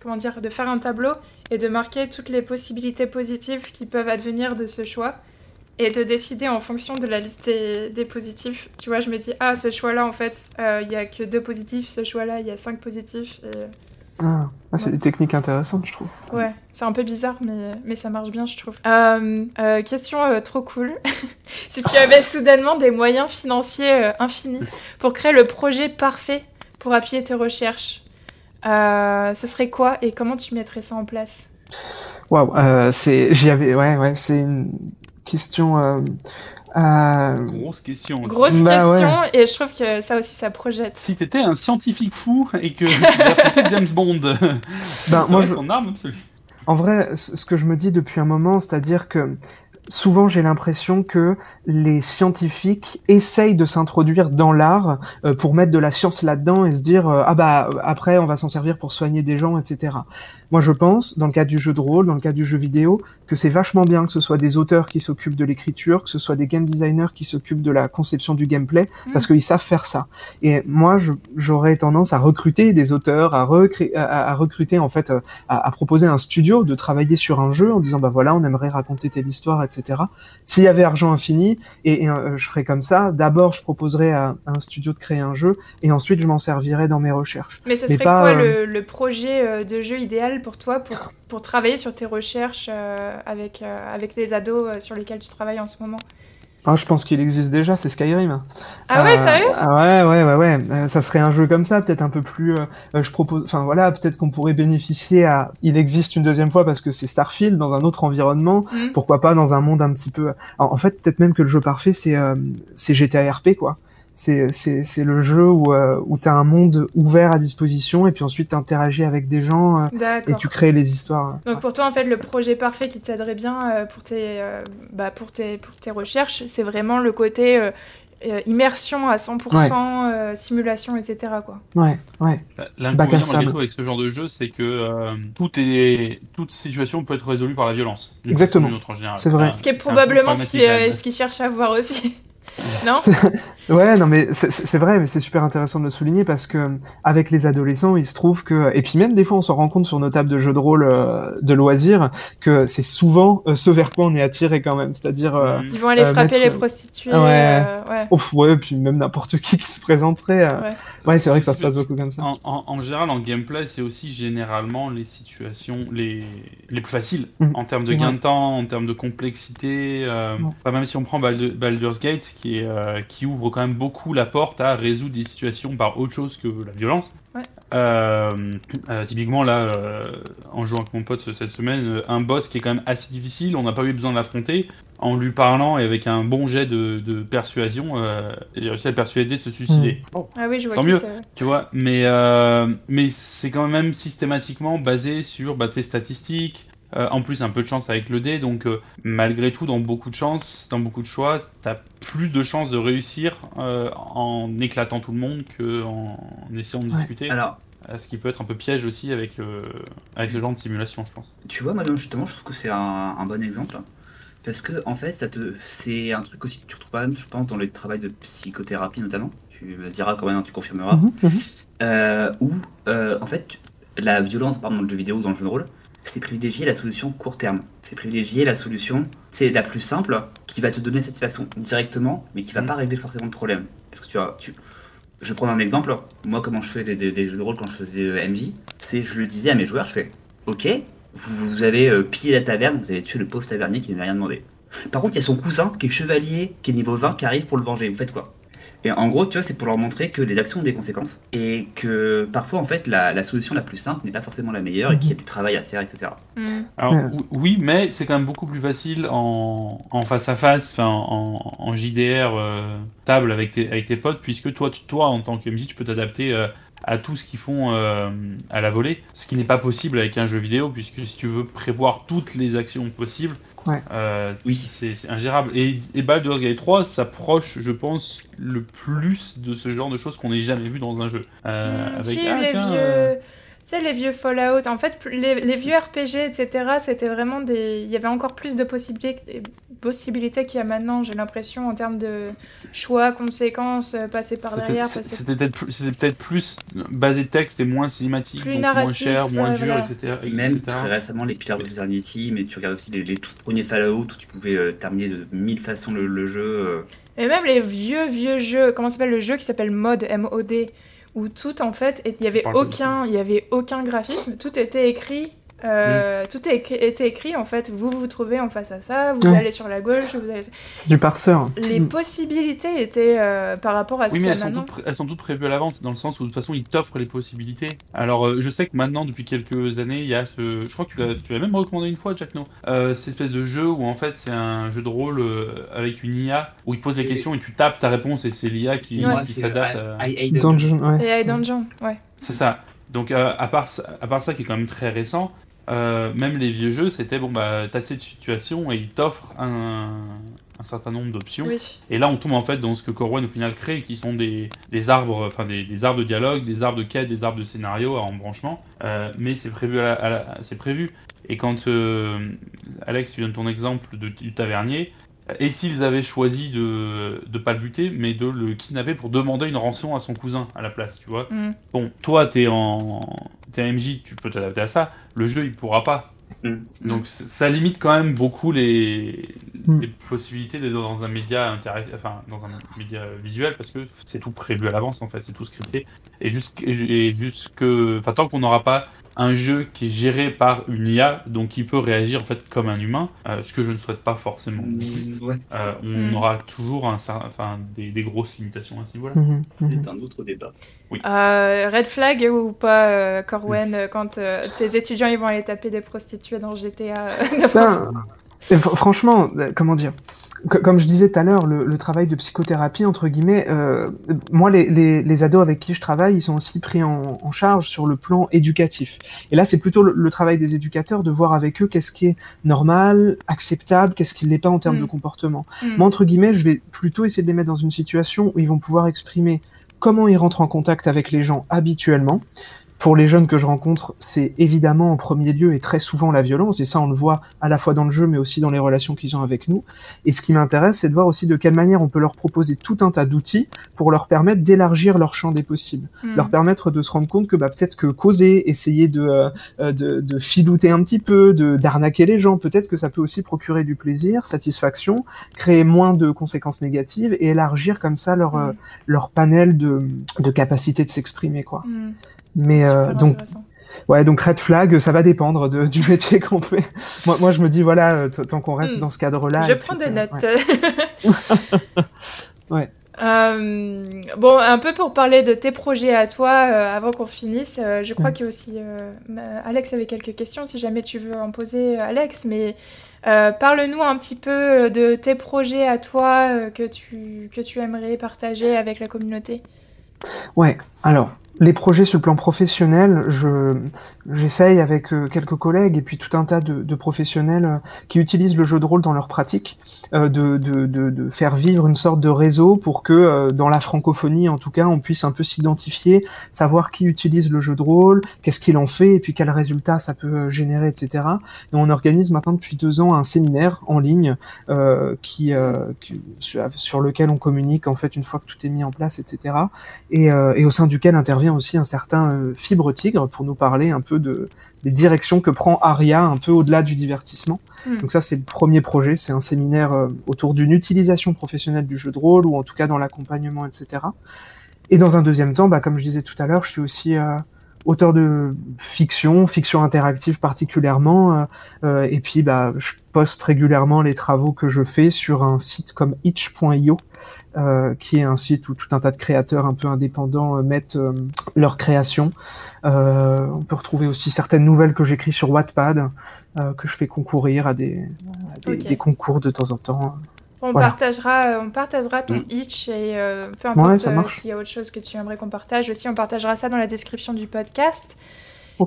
comment dire, de faire un tableau et de marquer toutes les possibilités positives qui peuvent advenir de ce choix et de décider en fonction de la liste des, positifs. Tu vois, je me dis ah ce choix-là en fait, il y a que deux positifs, ce choix-là il y a cinq positifs. Et ah, ah, c'est des techniques intéressantes, je trouve. Ouais, c'est un peu bizarre, mais, mais ça marche bien, je trouve. Euh, euh, question euh, trop cool. <laughs> si tu avais soudainement des moyens financiers infinis pour créer le projet parfait pour appuyer tes recherches, ce serait quoi et comment tu mettrais ça en place? Waouh, c'est, j'y avais, ouais, ouais, c'est une question Euh, Grosse question. aussi. Grosse Bah ouais. question, et je trouve que ça aussi, ça projette. Si t'étais un scientifique fou et que tu <laughs> James Bond, <laughs> Ben, moi, je- ton arme absolue. En vrai, ce ce que je me dis depuis un moment, c'est-à-dire que souvent j'ai l'impression que les scientifiques essayent de s'introduire dans l'art euh, pour mettre de la science là-dedans et se dire euh, ah bah après on va s'en servir pour soigner des gens, etc. Moi je pense, dans le cadre du jeu de rôle, dans le cadre du jeu vidéo, que c'est vachement bien que ce soit des auteurs qui s'occupent de l'écriture, que ce soit des game designers qui s'occupent de la conception du gameplay, parce qu'ils savent faire ça. Et moi, j'aurais tendance à recruter des auteurs, à, à, à recruter en fait, euh, à, à proposer à un studio de travailler sur un jeu en disant bah voilà, on aimerait raconter telle histoire, etc. S'il y avait argent infini, et, et, euh, je ferais comme ça. D'abord, je proposerais à, un studio de créer un jeu, et ensuite je m'en servirais dans mes recherches. Mais ce Mais serait pas, quoi euh, le, le projet de jeu idéal pour toi pour, pour travailler sur tes recherches euh, avec, euh, avec les ados euh, sur lesquels tu travailles en ce moment? Ah, je pense qu'il existe déjà, c'est Skyrim. Ah ouais, Euh, sérieux? ah ouais, ouais, ouais, ouais. Euh, ça serait un jeu comme ça, peut-être un peu plus. euh, je propose, enfin voilà, peut-être qu'on pourrait bénéficier à. Il existe une deuxième fois parce que c'est Starfield dans un autre environnement. Mhm. Pourquoi pas dans un monde un petit peu. En, en fait, peut-être même que le jeu parfait, c'est c'est GTA RP quoi. C'est c'est c'est le jeu où euh, où t'as un monde ouvert à disposition et puis ensuite t'interagis avec des gens euh, et tu crées les histoires. Donc pour toi, en fait, le projet parfait qui t'aiderait bien euh, pour, tes, euh, bah, pour, tes, pour tes recherches, c'est vraiment le côté euh, euh, immersion à 100%, euh, simulation, etc. Quoi. Ouais, ouais. À L'inconvénient avec ce genre de jeu, c'est que euh, tout est, toute situation peut être résolue par la violence. Exactement. C'est vrai. C'est Ce qui est probablement ce problématique, qu'il quand même. ce qu'il cherche à voir aussi. <laughs> non <laughs> Ouais, non, mais c'est- vrai, mais c'est super intéressant de le souligner parce que avec les adolescents, il se trouve que, et puis même des fois, on s'en rend compte sur nos tables de jeux de rôle euh, de loisirs que c'est souvent euh, ce vers quoi on est attiré quand même, c'est-à-dire, euh. Ils vont aller Euh, frapper mettre- les prostituées. Ouais. euh, ouais. ouf, ouais, puis même n'importe qui qui se présenterait. euh, Ouais. Ouais, c'est vrai que ça se passe beaucoup comme ça. En, en- en général, en gameplay, c'est aussi généralement les situations les, les plus faciles Mhm. en termes de gain de temps, en termes de complexité. euh, même si on prend Baldur- Baldur's Gate, qui, est, euh, qui ouvre quand même beaucoup la porte à résoudre des situations par autre chose que la violence. Ouais. Euh, euh, typiquement, là, euh, en jouant avec mon pote cette semaine, un boss qui est quand même assez difficile, on n'a pas eu besoin de l'affronter. En lui parlant et avec un bon jet de, de persuasion, euh, j'ai réussi à le persuader de se suicider. Bon, Ah oui, je vois Tant mieux. tu vois, mais, euh, mais c'est quand même systématiquement basé sur bah, tes statistiques, euh, en plus un peu de chance avec le dé, donc euh, malgré tout, dans beaucoup de chances, dans beaucoup de choix, t'as plus de chances de réussir euh, en éclatant tout le monde qu'en en essayant de Ouais. discuter. Alors, Ce qui peut être un peu piège aussi avec, euh, avec ce genre de simulation, je pense. tu vois, moi, justement, je trouve que c'est un, un bon exemple. Parce que, en fait, ça te, c'est un truc aussi que tu retrouves pas même, je pense, dans le travail de psychothérapie notamment. Tu me diras quand même, tu confirmeras. Mhm, mhm. Euh, où, euh, en fait, la violence, par exemple, dans le jeu vidéo ou dans le jeu de rôle, c'est privilégier la solution court terme. C'est privilégier la solution, c'est la plus simple, qui va te donner satisfaction directement, mais qui va Mhm. pas régler forcément le problème. Parce que tu vois, tu... je vais prendre un exemple. Moi, comment je fais des, jeux de rôle quand je faisais euh, MJ, c'est je le disais à mes joueurs, je fais, ok, vous, vous avez euh, pillé la taverne, vous avez tué le pauvre tavernier qui n'avait rien demandé. Par contre, il y a son cousin qui est chevalier, qui est niveau 20, qui arrive pour le venger. Vous faites quoi? Et en gros, tu vois, c'est pour leur montrer que les actions ont des conséquences. Et que parfois, en fait, la, la solution la plus simple n'est pas forcément la meilleure et qu'il y a du travail à faire, etc. Mm. Alors oui, mais c'est quand même beaucoup plus facile en, en face à face, enfin en, en JDR euh, table avec tes, avec tes potes, puisque toi, tu- toi en tant que MJ, tu peux t'adapter euh, à tout ce qu'ils font euh, à la volée, ce qui n'est pas possible avec un jeu vidéo, puisque si tu veux prévoir toutes les actions possibles, Ouais. euh, Oui. c'est ingérable. Et, et Baldur's Gate 3 s'approche, je pense, le plus de ce genre de choses qu'on ait jamais vu dans un jeu. Euh, Mm, avec, si, ah, les tiens, vieux... Tu sais, les vieux Fallout, en fait, les, les vieux RPG, etc., c'était vraiment des... Il y avait encore plus de possibilités, possibilités qu'il y a maintenant, j'ai l'impression, en termes de choix, conséquences, euh, passer par derrière. C'était peut-être plus, c'était peut-être plus basé texte et moins cinématique, Plus donc moins cher, moins dur, voilà. etc. Même etc. très récemment, les Pillars of Eternity, mais tu regardes aussi les, les tout premiers Fallout où tu pouvais euh, terminer de mille façons le, le jeu. euh. Et même les vieux, vieux jeux, comment s'appelle le jeu qui s'appelle Mod, M-O-D, où tout, en fait, il y avait aucun, il y avait aucun graphisme, tout était écrit Euh, Tout est écrit, était écrit en fait. Vous vous trouvez en face à ça, vous Ouais. allez sur la gauche, vous allez. C'est du parseur. Les Mm. possibilités étaient euh, par rapport à ce Oui, qu'il mais y a elles sont, toutes, elles sont toutes prévues à l'avance, dans le sens où de toute façon ils t'offrent les possibilités. Alors euh, je sais que maintenant, depuis quelques années, il y a ce. Je crois que tu l'as tu l'as même recommandé une fois, Jack No. Euh, cette espèce de jeu où en fait c'est un jeu de rôle euh, avec une IA où il pose les questions et tu tapes ta réponse et c'est l'IA qui, Moi, qui c'est s'adapte. I- à-. Dungeon, ouais. Et I Dungeon, ouais. C'est ça. Donc euh, à, part, à part ça qui est quand même très récent, euh, même les vieux jeux, c'était bon bah t'as cette situation et ils t'offrent un, un certain nombre d'options. Oui. Et là, on tombe en fait dans ce que Corwen au final crée, qui sont des, des arbres, enfin des, des arbres de dialogue, des arbres de quête, des arbres de scénario en branchement. Euh, mais c'est prévu, à à c'est prévu. Et quand euh, Alex, tu donnes ton exemple de, du tavernier, et s'ils avaient choisi de ne pas le buter, mais de le kidnapper pour demander une rançon à son cousin à la place, tu vois Mm. Bon, toi, t'es en t'es MJ, tu peux t'adapter à ça. Le jeu, il pourra pas. Mm. Donc ça limite quand même beaucoup les, Mm. les possibilités d'être dans un média enfin dans un média visuel parce que c'est tout prévu à l'avance en fait, c'est tout scripté et jusque et jusque enfin tant qu'on n'aura pas un jeu qui est géré par une IA donc qui peut réagir en fait comme un humain, euh, ce que je ne souhaite pas forcément. Mm, Ouais, Euh, on Mm. aura toujours un, cer- enfin des, des grosses limitations à ce niveau-là. Mhm, mhm. c'est un autre débat. Euh, red flag ou pas, euh, Corwen, quand euh, tes étudiants ils vont aller taper des prostituées dans GTA <laughs> de France? Ben, franchement, comment dire? Comme je disais tout à l'heure, le, le travail de psychothérapie, entre guillemets, euh, moi, les, les, les ados avec qui je travaille, ils sont aussi pris en, en charge sur le plan éducatif. Et là, c'est plutôt le, le travail des éducateurs de voir avec eux qu'est-ce qui est normal, acceptable, qu'est-ce qui ne l'est pas en termes Mm. de comportement. Mm. Moi, entre guillemets, je vais plutôt essayer de les mettre dans une situation où ils vont pouvoir exprimer comment ils rentrent en contact avec les gens habituellement. Pour les jeunes que je rencontre, c'est évidemment en premier lieu et très souvent la violence, et ça on le voit à la fois dans le jeu mais aussi dans les relations qu'ils ont avec nous. Et ce qui m'intéresse, c'est de voir aussi de quelle manière on peut leur proposer tout un tas d'outils pour leur permettre d'élargir leur champ des possibles, Mm. leur permettre de se rendre compte que bah, peut-être que causer, essayer de, euh, euh, de, de filouter un petit peu, de d'arnaquer les gens, peut-être que ça peut aussi procurer du plaisir, satisfaction, créer moins de conséquences négatives et élargir comme ça leur, euh, Mm. leur panel de, de capacité de s'exprimer quoi. Mm. Mais euh, donc ouais donc red flag ça va dépendre de, du métier qu'on fait. Moi moi je me dis voilà euh, tant qu'on reste Mm. dans ce cadre là. Je prends des notes. <laughs> Ouais. Euh, bon, un peu pour parler de tes projets à toi, euh, avant qu'on finisse, euh, je crois Mm. qu'il y a aussi Alex avait quelques questions, si jamais tu veux en poser, Alex, mais parle-nous un petit peu de tes projets à toi que, tu, que tu aimerais partager avec la communauté. Ouais, alors, les projets sur le plan professionnel, je j'essaye avec euh, quelques collègues et puis tout un tas de, de professionnels euh, qui utilisent le jeu de rôle dans leur pratique, euh, de, de, de, faire vivre une sorte de réseau pour que dans la francophonie, en tout cas, on puisse un peu s'identifier, savoir qui utilise le jeu de rôle, qu'est-ce qu'il en fait et puis quels résultats ça peut générer, etc. Et on organise maintenant depuis deux ans un séminaire en ligne euh, qui, euh, sur, lequel on communique en fait une fois que tout est mis en place, etc et, euh, et au sein duquel intervient aussi un certain Fibre Tigre pour nous parler un peu de des directions que prend Aria un peu au-delà du divertissement. Mm. Donc ça c'est le premier projet, c'est un séminaire euh, autour d'une utilisation professionnelle du jeu de rôle ou en tout cas dans l'accompagnement, etc. Et dans un deuxième temps, bah, comme je disais tout à l'heure, je suis aussi euh, auteur de fiction, fiction interactive particulièrement, euh, euh, et puis bah, je poste régulièrement les travaux que je fais sur un site comme itch.io, euh, qui est un site où tout un tas de créateurs un peu indépendants euh, mettent euh, leurs créations. Euh, on peut retrouver aussi certaines nouvelles que j'écris sur Wattpad, euh, que je fais concourir à des, à des, Ok. des concours de temps en temps. On, Voilà. partagera, euh, on partagera ton Mm. itch et euh, peu importe Ouais, euh, s'il y a autre chose que tu aimerais qu'on partage aussi, on partagera ça dans la description du podcast.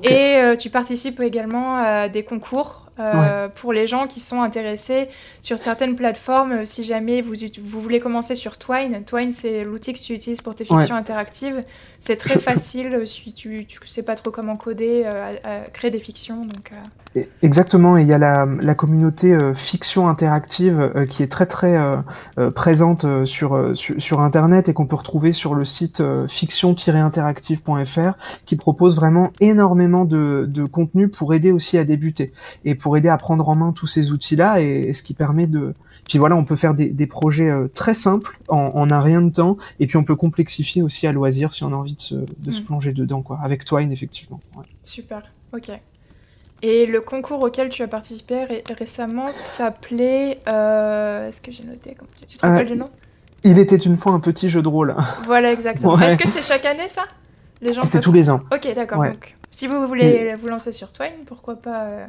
Et euh, tu participes également à des concours euh, pour les gens qui sont intéressés sur certaines plateformes. Euh, Si jamais vous, vous voulez commencer sur Twine, Twine c'est l'outil que tu utilises pour tes fictions interactives. C'est très Je- facile euh, si tu, tu sais pas trop comment coder, euh, à, créer des fictions. Donc, euh, Exactement, et il y a la, la communauté fiction interactive qui est très très présente sur, sur sur internet et qu'on peut retrouver sur le site fiction-interactive.fr qui propose vraiment énormément de, de contenu pour aider aussi à débuter et pour aider à prendre en main tous ces outils-là et, et ce qui permet de puis voilà, on peut faire des, des projets euh, très simples en, en un rien de temps et puis on peut complexifier aussi à loisir si on a envie de se, de se Mm. plonger dedans quoi avec Twine effectivement. Ouais. super, ok. Et le concours auquel tu as participé ré- récemment s'appelait. euh, Est-ce que j'ai noté Tu te Ah, rappelles le nom? Il était une fois un petit jeu de rôle. Voilà, exactement. Ouais. Est-ce que c'est chaque année ça? Les gens C'est peuvent- tous les ans. Ok, d'accord. Ouais. Donc, si vous voulez vous lancer sur Twine, pourquoi pas euh,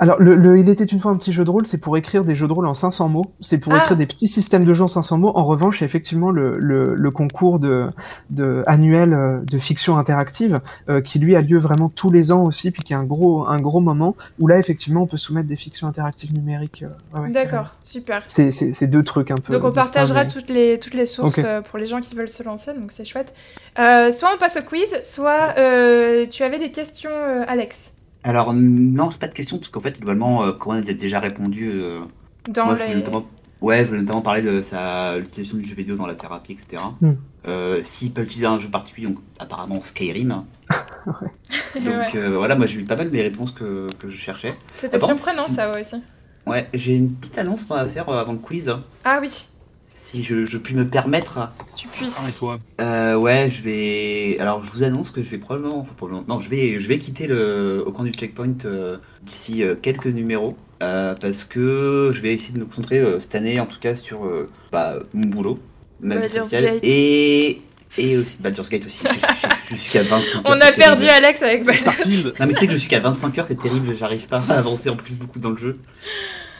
Alors, le, le Il était une fois un petit jeu de rôle, c'est pour écrire des jeux de rôle en 500 mots. C'est pour Ah. écrire des petits systèmes de jeux en 500 mots. En revanche, effectivement, le, le, le concours de, de annuel euh, de fiction interactive, euh, qui lui a lieu vraiment tous les ans aussi, puis qui est un gros, un gros moment où là, effectivement, on peut soumettre des fictions interactives numériques. euh, ouais. D'accord, super. C'est, c'est, c'est deux trucs un peu. Donc on partagera mais- toutes les, toutes les sources euh, pour les gens qui veulent se lancer, donc c'est chouette. Euh, soit on passe au quiz, soit euh, tu avais des questions, euh, Alex, Alors, non, pas de question, parce qu'en fait, globalement, euh, Corinne a déjà répondu. euh, dans moi, je voulais les... notamment, ouais, je voulais notamment parler de sa l'utilisation du jeu vidéo dans la thérapie, etc. Hmm. Euh, S'il peut utiliser un jeu particulier, donc apparemment Skyrim. <laughs> Donc Ouais. euh, voilà, moi j'ai eu pas mal des réponses que, que je cherchais. C'était Ah surprenant si- ça aussi. Ouais, j'ai une petite annonce moi, à faire euh, avant le quiz. Ah oui, Si je, je puis me permettre. tu puisses. Arrête-toi. Euh, ouais, je vais. Alors, je vous annonce que je vais probablement. Enfin, probablement. Non, je vais, je vais quitter le au coin du checkpoint euh, d'ici euh, quelques numéros. euh, parce que je vais essayer de me concentrer euh, cette année, en tout cas, sur euh, bah, mon boulot, ma vie sociale Gate. et. Et aussi Baldur's Gate aussi. Je, je- je suis qu'à 25 <laughs> heures. On a perdu terrible. Alex avec Baldur's. Starfield. Non, mais tu sais que je suis qu'à 25 heures, c'est terrible, j'arrive pas à avancer en plus beaucoup dans le jeu.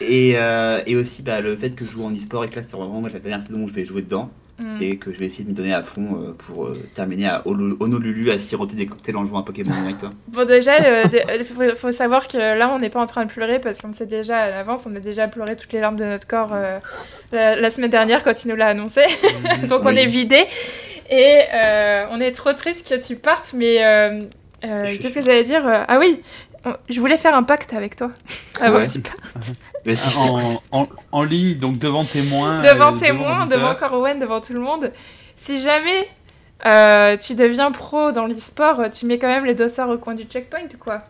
Et, euh, et aussi bah, le fait que je joue en e-sport et que là, c'est vraiment la dernière saison où je vais jouer dedans. Hmm. et que je vais essayer de me donner à fond euh, pour euh, terminer à Honolulu à siroter des cocktails en jouant à Pokémon Unite. <laughs> Bon déjà, il faut, faut savoir que là on n'est pas en train de pleurer parce qu'on sait déjà à l'avance, on a déjà pleuré toutes les larmes de notre corps euh, la, la semaine dernière quand il nous l'a annoncé. <laughs> Donc on est vidé et euh, on est trop triste que tu partes. Mais euh, euh, qu'est-ce suis- que j'allais dire Ah oui, je voulais faire un pacte avec toi avant Ouais. que tu partes. Mais si- en, en, en ligne, donc devant témoins. Devant euh, témoins, devant. Corwen, devant tout le monde. Si jamais euh, tu deviens pro dans l'e-sport, tu mets quand même les dossards au coin du checkpoint ou quoi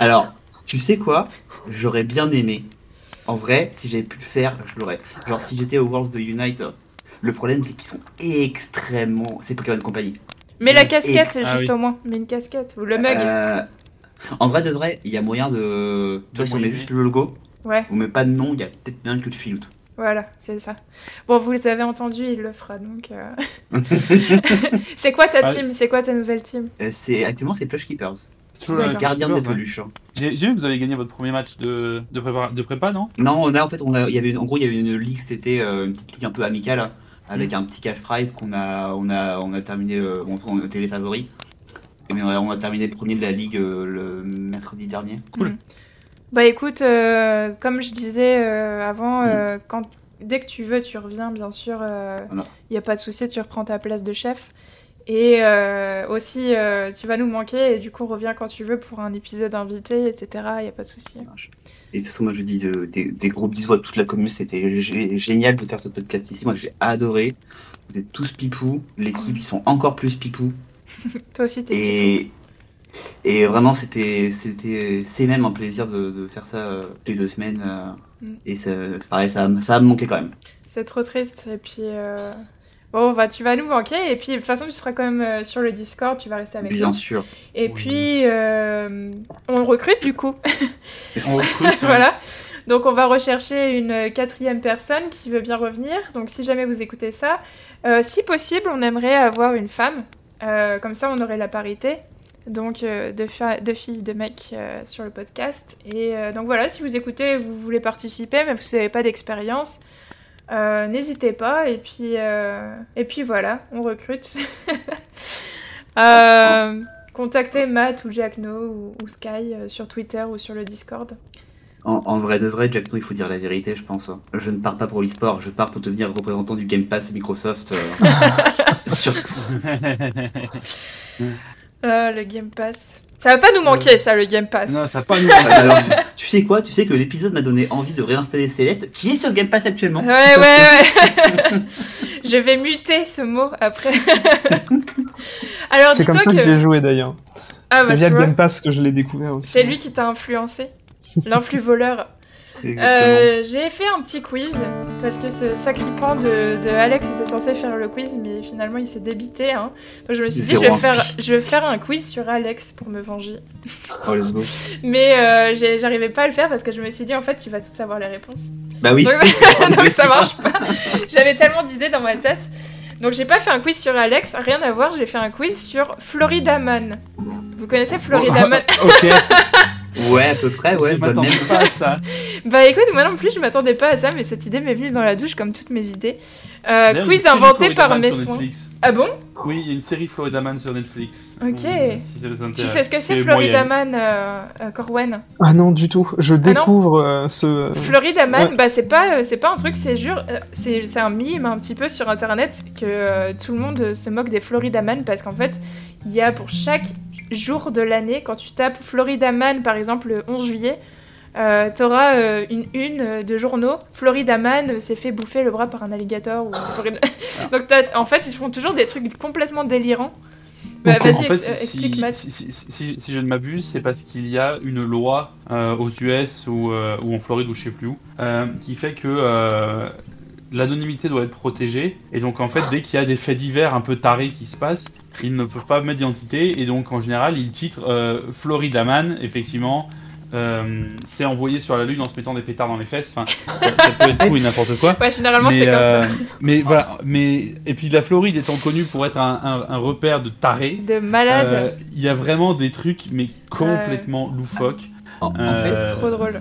Alors, tu sais quoi? J'aurais bien aimé. En vrai, si j'avais pu le faire, je l'aurais. Genre, si j'étais au Worlds de Unite, le problème c'est qu'ils sont extrêmement. C'est Pokémon Company. Mais la Et- casquette, c'est Ah juste oui. au moins. Mais une casquette. Ou le mug. Euh, En vrai de vrai, il y a moyen de. Tu vois, si on met juste le logo, Ouais, on met pas de nom, il y a peut-être moyen que tu filoutes. voilà, c'est ça. Bon, vous les avez entendus, il le fera donc. euh. <laughs> c'est quoi ta Ah, team? C'est quoi ta nouvelle team? Euh, c'est actuellement c'est Plush Keepers, C'est toujours la D'accord. gardien des ouais. peluches. J'ai vu que vous avez gagné votre premier match de, de, prépa, de prépa, non? Non, on a en fait, on a, y avait une- en gros, il y avait une ligue, c'était euh, une petite ligue un peu amicale hein, avec un petit cash prize qu'on a, on a, on a terminé, euh, bon, on était les favoris. Mais on a, on a terminé premier de la ligue euh, le mercredi dernier. Cool. Bah écoute, euh, comme je disais euh, avant, Mm. euh, quand, dès que tu veux, tu reviens, bien sûr. Il Voilà. n'y a pas de souci, tu reprends ta place de chef. Et aussi, tu vas nous manquer et du coup, reviens quand tu veux pour un épisode invité, etc. Il n'y a pas de souci. Et de toute façon, moi je dis de- des, des gros bisous à toute la commune, c'était gé- génial de faire ce podcast ici. Moi j'ai adoré. Vous êtes tous pipou, l'équipe ils sont encore plus pipou. <laughs> Toi aussi, t'es. Et, et vraiment, c'était, c'était, c'est même un plaisir de, de faire ça euh, toutes les deux semaines. euh, Mm. Et ça, pareil, ça, ça me manquait quand même. C'est trop triste. Et puis, euh, bon, bah, tu vas nous manquer. Et puis, de toute façon, tu seras quand même euh, sur le Discord. Tu vas rester avec Bien nous. sûr. Et Oui. puis, euh, on recrute du coup. <laughs> On recrute, <laughs> voilà. Donc, on va rechercher une quatrième personne qui veut bien revenir. Donc, si jamais vous écoutez ça, euh, si possible, on aimerait avoir une femme. Euh, comme ça, on aurait la parité. Donc, euh, deux, filles, deux mecs euh, sur le podcast. Et euh, donc, voilà, si vous écoutez, vous voulez participer, même si vous n'avez pas d'expérience, euh, n'hésitez pas. Et puis, euh, et puis voilà, on recrute. <laughs> Euh, contactez Matt ou Jack No ou, ou Sky euh, sur Twitter ou sur le Discord. En, en vrai de vrai, Jack, no, il faut dire la vérité, je pense. Je ne pars pas pour l'e-sport, je pars pour devenir représentant du Game Pass Microsoft. euh, <laughs> surtout. <laughs> Ah, le Game Pass. Ça va pas nous manquer, ça, le Game Pass. non, ça va pas nous. <laughs> Alors, tu, tu sais quoi? Tu sais que l'épisode m'a donné envie de réinstaller Céleste, qui est sur Game Pass actuellement. Ouais, ouais, ouais. <laughs> <laughs> Je vais muter ce mot après. Alors, C'est comme ça que, que. j'ai joué d'ailleurs. Ah, bah, c'est via tu le Game Pass que je l'ai découvert aussi. c'est lui qui t'a influencé. L'influx voleur. Euh, J'ai fait un petit quiz parce que ce sacripant de, de Alex était censé faire le quiz, mais finalement il s'est débité. Hein. Donc je me suis dit, je vais, faire, rempli. je vais faire un quiz sur Alex pour me venger. Oh, let's go. <laughs> Mais euh, j'arrivais pas à le faire parce que je me suis dit, en fait, tu vas tous savoir les réponses. Bah oui. Donc, <laughs> <laughs> donc ça marche pas. J'avais tellement d'idées dans ma tête. Donc j'ai pas fait un quiz sur Alex, rien à voir, j'ai fait un quiz sur Florida Man. Vous connaissez Florida Man? ok, Ouais, à peu près, ouais. je m'attendais même. pas à ça. <laughs> Bah écoute, moi non plus, je m'attendais pas à ça, mais cette idée m'est venue dans la douche comme toutes mes idées. Euh, quiz inventé par mes soins. Ah bon? Oui, il y a une série Florida Man sur Netflix. Ok. Euh, si ça vous Tu sais ce que c'est Florida moyen. Man, euh, euh, Corwen? Ah non, du tout. Je découvre euh, ce. Florida Man, Ouais. bah c'est pas, euh, c'est pas un truc, c'est jure, euh, c'est c'est un mime un petit peu sur internet que euh, tout le monde euh, se moque des Florida Man parce qu'en fait, il y a pour chaque jour de l'année, quand tu tapes Florida Man par exemple le 11 juillet, euh, t'auras euh, une une euh, de journaux. Florida Man s'est fait bouffer le bras par un alligator. Ou Florida- Donc t'as- en fait, ils font toujours des trucs complètement délirants. Bah. Vas-y, En fait, ex- si, explique Matt. si, si- je ne m'abuse, c'est parce qu'il y a une loi euh, aux US ou, ou en Floride ou je sais plus où, qui fait que l'anonymité doit être protégée. Et donc, en fait, dès qu'il y a des faits divers un peu tarés qui se passent, ils ne peuvent pas mettre d'identité. Et donc, en général, ils titrent euh, Florida Man, effectivement. euh, c'est envoyé sur la lune en se mettant des pétards dans les fesses. Enfin, ça, ça peut être tout et n'importe quoi. Ouais, généralement mais, c'est comme euh, ça. mais voilà, mais et puis la Floride étant connue pour être un, un- un repère de tarés, De malade. euh, il y a vraiment des trucs mais complètement loufoques. En, en fait, Trop drôle.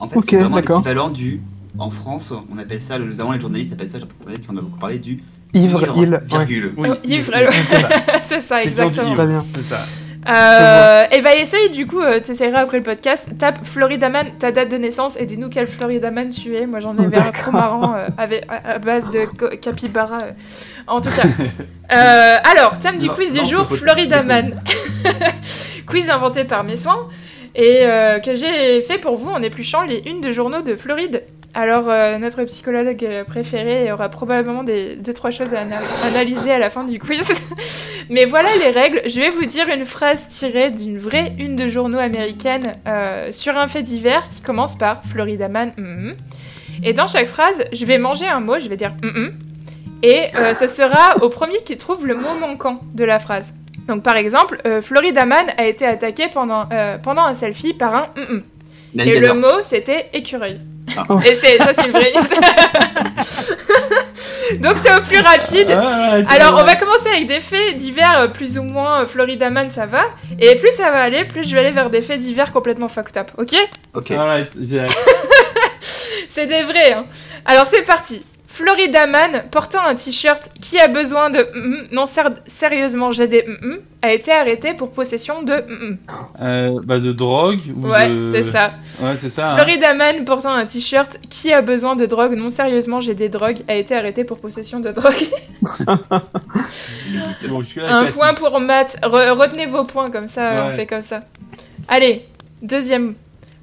en fait c'est vraiment d'accord. l'équivalent du. En France, on appelle ça, notamment les journalistes appellent ça, en a beaucoup parlé, du. Ivre, il. Virgule. Oui, <laughs> c'est ça. c'est ça, C'est exactement. Très bien. C'est ça. Euh, et bah essaye du coup, euh, t'essayeras après le podcast, tape Florida Man, ta date de naissance et dis-nous quel Florida Man tu es. Moi j'en avais un trop marrant euh, <laughs> avec, à, à base de capybara. euh. En tout cas. <laughs> Euh, alors, thème du Non, quiz du jour, le pot- Florida le Man. quiz inventé par mes soins et euh, que j'ai fait pour vous en épluchant les unes de journaux de Floride. Alors, euh, notre psychologue euh, préféré aura probablement des deux trois choses à ana- analyser à la fin du quiz. <laughs> Mais voilà les règles. Je vais vous dire une phrase tirée d'une vraie une de journaux américaine euh, sur un fait divers qui commence par Florida Man. mhm. Et dans chaque phrase, je vais manger un mot, je vais dire mhm. Et euh, ce sera au premier qui trouve le mot manquant de la phrase. Donc par exemple, Florida Man a été attaqué pendant, pendant un selfie par un mhm. Et le mot c'était écureuil. Ah. Et c'est ça c'est une vraie. <laughs> Donc c'est au plus rapide. Ah, Alors, on va commencer avec des faits divers euh, plus ou moins euh, Florida Man, ça va. Et plus ça va aller, plus je vais aller vers des faits divers complètement fucked up, ok? Ok. Alright, j'ai. <laughs> C'est des vrais, hein. Alors, c'est parti. Florida Man, portant un t-shirt qui a besoin de mm, non ser- sérieusement j'ai des mm, a été arrêté pour possession de mm. Euh, bah, de drogue ou Ouais, de... c'est ça. Ouais, c'est ça. hein. Florida Man portant un t-shirt qui a besoin de drogue, non sérieusement j'ai des drogues, a été arrêté pour possession de drogue. Exactement. <laughs> Bon, je suis là, Un classique. point pour Matt. Re- retenez vos points comme ça, on fait comme ça. Allez, deuxième.